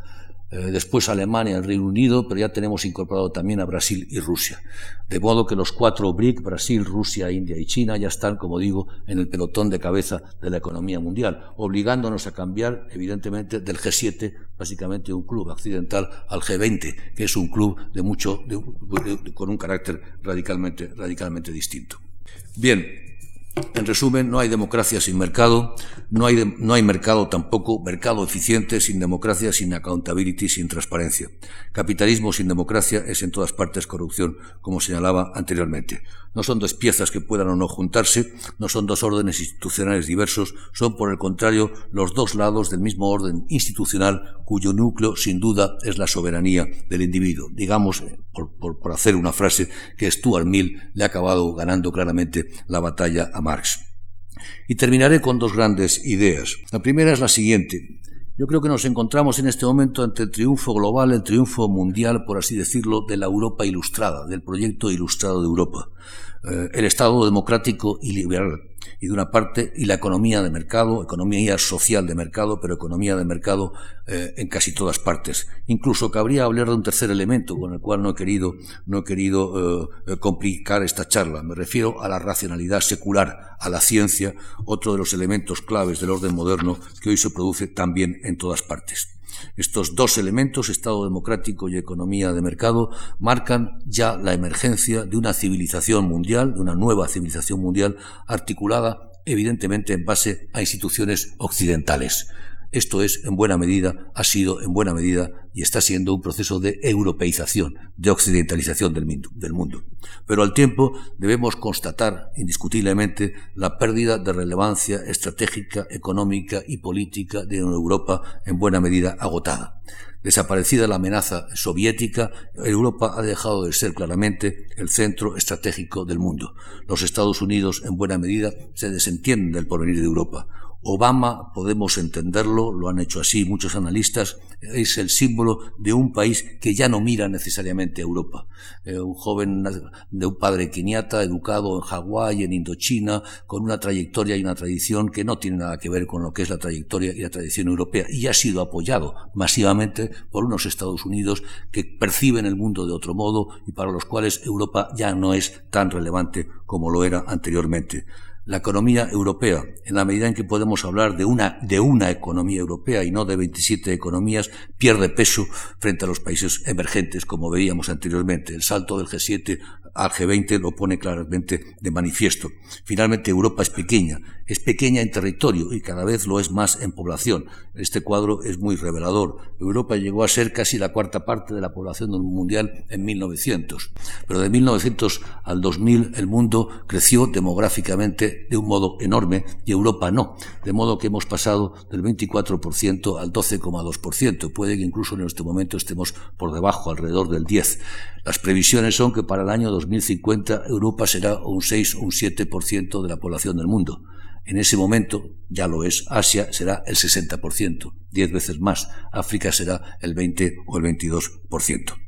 eh, después Alemania, el Reino Unido, pero ya tenemos incorporado también a Brasil y Rusia. De modo que los cuatro BRIC, Brasil, Rusia, India y China, ya están, como digo, en el pelotón de cabeza de la economía mundial, obligándonos a cambiar, evidentemente, del G7, básicamente un club occidental, al G20, que es un club de mucho, con un carácter radicalmente, radicalmente distinto. Bien, en resumen, no hay democracia sin mercado, no hay, no hay, mercado tampoco, mercado eficiente sin democracia, sin accountability, sin transparencia. Capitalismo sin democracia es en todas partes corrupción, como señalaba anteriormente. No son dos piezas que puedan o no juntarse, no son dos órdenes institucionales diversos, son por el contrario los dos lados del mismo orden institucional cuyo núcleo sin duda es la soberanía del individuo. Digamos, por, por hacer una frase, que Stuart Mill le ha acabado ganando claramente la batalla a Marx. Y terminaré con dos grandes ideas. La primera es la siguiente. Yo creo que nos encontramos en este momento ante el triunfo global, el triunfo mundial, por así decirlo, de la Europa ilustrada, del proyecto ilustrado de Europa. Eh, el Estado democrático y liberal, y de una parte, y la economía de mercado, economía social de mercado, pero economía de mercado eh, en casi todas partes. Incluso cabría hablar de un tercer elemento con el cual no he querido, no he querido eh, complicar esta charla. Me refiero a la racionalidad secular, a la ciencia, otro de los elementos claves del orden moderno que hoy se produce también en todas partes. Estos dos elementos, Estado democrático y economía de mercado, marcan ya la emergencia de una civilización mundial, de una nueva civilización mundial articulada evidentemente en base a instituciones occidentales Esto es, en buena medida, ha sido en buena medida y está siendo un proceso de europeización, de occidentalización del mundo. Pero al tiempo debemos constatar indiscutiblemente la pérdida de relevancia estratégica, económica y política de Europa en buena medida agotada. Desaparecida la amenaza soviética, Europa ha dejado de ser claramente el centro estratégico del mundo. Los Estados Unidos, en buena medida, se desentienden del porvenir de Europa. Obama, podemos entenderlo, lo han hecho así muchos analistas, es el símbolo de un país que ya no mira necesariamente a Europa. Eh, un joven de un padre keniata, educado en Hawái, en Indochina, con una trayectoria y una tradición que no tiene nada que ver con lo que es la trayectoria y la tradición europea, y ha sido apoyado masivamente por unos Estados Unidos que perciben el mundo de otro modo y para los cuales Europa ya no es tan relevante como lo era anteriormente la economía europea, en la medida en que podemos hablar de una, de una economía europea y no de 27 economías, pierde peso frente a los países emergentes, como veíamos anteriormente. El salto del G7 al G20 lo pone claramente de manifiesto. Finalmente, Europa es pequeña, es pequeña en territorio y cada vez lo es más en población. Este cuadro es muy revelador. Europa llegó a ser casi la cuarta parte de la población mundial en 1900, pero de 1900 al 2000 el mundo creció demográficamente de un modo enorme y Europa no, de modo que hemos pasado del 24% al 12,2%. Puede que incluso en este momento estemos por debajo, alrededor del 10%. Las previsiones son que para el año 2050 Europa será un 6 o un 7% de la población del mundo. En ese momento, ya lo es, Asia será el 60%, 10 veces más. África será el 20 o el 22%.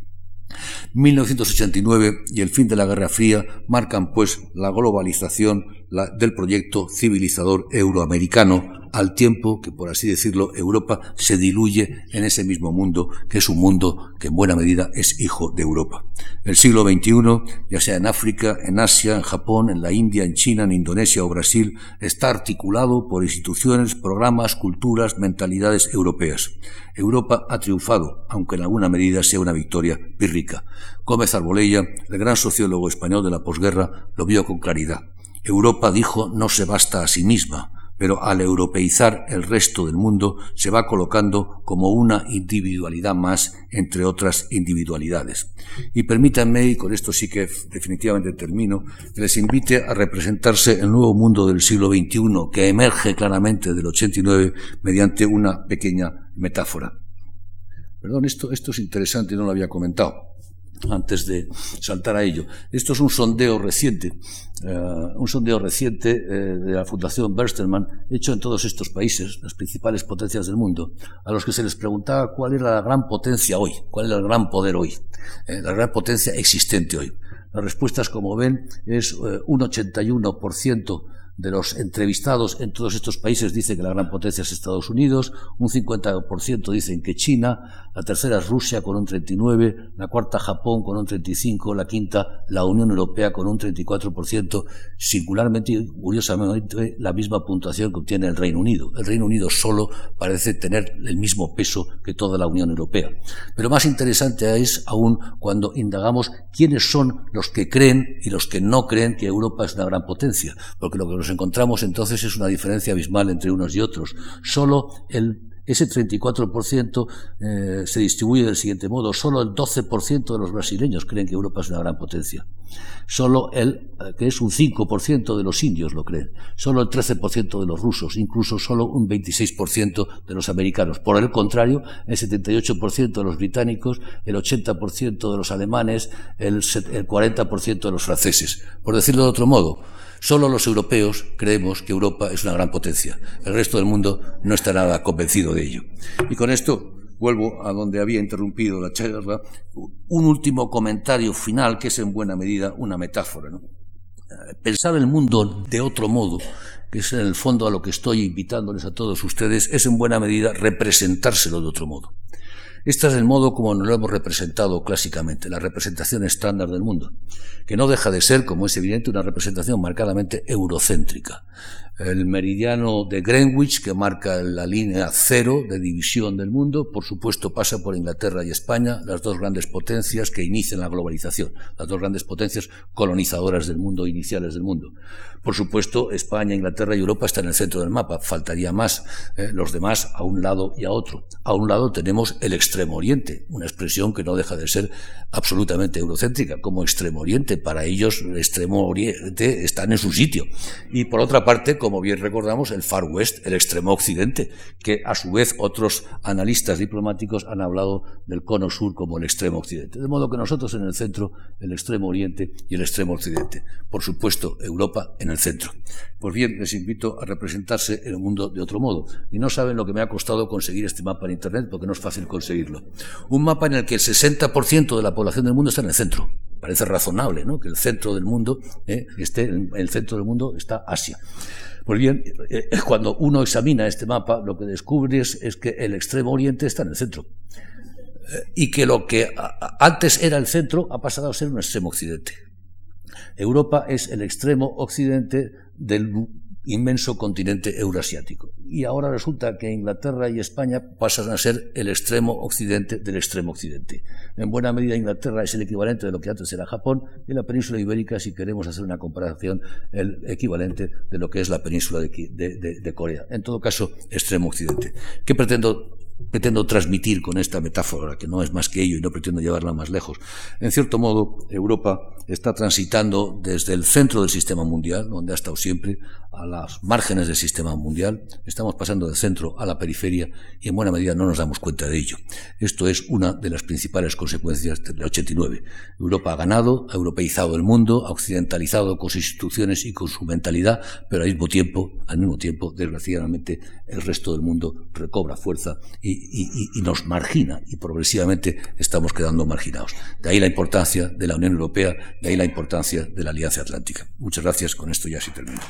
1989 y el fin de la Guerra Fría marcan pues la globalización del proyecto civilizador euroamericano al tiempo que, por así decirlo, Europa se diluye en ese mismo mundo, que es un mundo que en buena medida es hijo de Europa. El siglo XXI, ya sea en África, en Asia, en Japón, en la India, en China, en Indonesia o Brasil, está articulado por instituciones, programas, culturas, mentalidades europeas. Europa ha triunfado, aunque en alguna medida sea una victoria pírrica. Gómez Arbolella, el gran sociólogo español de la posguerra, lo vio con claridad. Europa, dijo, no se basta a sí misma, pero al europeizar el resto del mundo se va colocando como una individualidad más entre otras individualidades. Y permítanme, y con esto sí que definitivamente termino, que les invite a representarse el nuevo mundo del siglo XXI que emerge claramente del 89 mediante una pequeña metáfora. Perdón, esto, esto es interesante y no lo había comentado antes de saltar a ello. Esto es un sondeo reciente, eh, un sondeo reciente eh, de la Fundación Bersterman, hecho en todos estos países, las principales potencias del mundo, a los que se les preguntaba cuál era la gran potencia hoy, cuál era el gran poder hoy, eh, la gran potencia existente hoy. Las respuestas, como ven, es un 81% de los entrevistados en todos estos países dicen que la gran potencia es Estados Unidos, un 50% dicen que China, la tercera es Rusia con un 39%, la cuarta Japón con un 35%, la quinta la Unión Europea con un 34%, singularmente y curiosamente la misma puntuación que obtiene el Reino Unido. El Reino Unido solo parece tener el mismo peso que toda la Unión Europea. Pero más interesante es aún cuando indagamos quiénes son los que creen y los que no creen que Europa es una gran potencia, porque lo que encontramos entonces es una diferencia abismal entre unos y otros. Solo el ese 34% eh, se distribuye del siguiente modo. Solo el 12% de los brasileños creen que Europa es una gran potencia. Solo el, eh, que es un 5% de los indios lo creen. Solo el 13% de los rusos. Incluso solo un 26% de los americanos. Por el contrario, el 78% de los británicos, el 80% de los alemanes, el, el 40% de los franceses. Por decirlo de otro modo, Solo los europeos creemos que Europa es una gran potencia. El resto del mundo no está nada convencido de ello. Y con esto vuelvo a donde había interrumpido la charla. Un último comentario final que es en buena medida una metáfora. Pensar el mundo de otro modo, que es en el fondo a lo que estoy invitándoles a todos ustedes, es en buena medida representárselo de otro modo. Este es el modo como nos lo hemos representado clásicamente, la representación estándar del mundo, que no deja de ser, como es evidente, una representación marcadamente eurocéntrica. El meridiano de Greenwich, que marca la línea cero de división del mundo, por supuesto pasa por Inglaterra y España, las dos grandes potencias que inician la globalización, las dos grandes potencias colonizadoras del mundo, iniciales del mundo. Por supuesto, España, Inglaterra y Europa están en el centro del mapa, faltaría más, eh, los demás a un lado y a otro. A un lado tenemos el Extremo Oriente, una expresión que no deja de ser absolutamente eurocéntrica, como Extremo Oriente. Para ellos, el Extremo Oriente está en su sitio. Y por otra parte, como bien recordamos, el Far West, el extremo occidente, que a su vez otros analistas diplomáticos han hablado del cono sur como el extremo occidente. De modo que nosotros en el centro, el extremo oriente y el extremo occidente. Por supuesto, Europa en el centro. Pues bien, les invito a representarse en el mundo de otro modo. Y no saben lo que me ha costado conseguir este mapa en Internet, porque no es fácil conseguirlo. Un mapa en el que el 60% de la población del mundo está en el centro. Parece razonable, ¿no? Que el centro del mundo eh, esté, en el centro del mundo está Asia. Pues bien, eh, cuando uno examina este mapa, lo que descubre es, que el extremo oriente está en el centro. Eh, y que lo que antes era el centro ha pasado a ser un extremo occidente. Europa es el extremo occidente del inmenso continente eurasiático. Y ahora resulta que Inglaterra y España pasan a ser el extremo occidente del extremo occidente. En buena medida Inglaterra es el equivalente de lo que antes era Japón y la península ibérica, si queremos hacer una comparación, el equivalente de lo que es la península de, de Corea. En todo caso, extremo occidente. ¿Qué pretendo pretendo transmitir con esta metáfora, que no es más que ello y no pretendo llevarla más lejos. En cierto modo, Europa está transitando desde el centro del sistema mundial, donde ha estado siempre, a las márgenes del sistema mundial. Estamos pasando del centro a la periferia y en buena medida no nos damos cuenta de ello. Esto es una de las principales consecuencias del 89. Europa ha ganado, ha europeizado el mundo, ha occidentalizado con sus instituciones y con su mentalidad, pero al mismo tiempo, al mismo tiempo, desgraciadamente, el resto del mundo recobra fuerza y, nos margina y progresivamente estamos quedando marginados. De ahí la importancia de la Unión Europea, de ahí la importancia de la Alianza Atlántica. Muchas gracias. Con esto ya sí termino.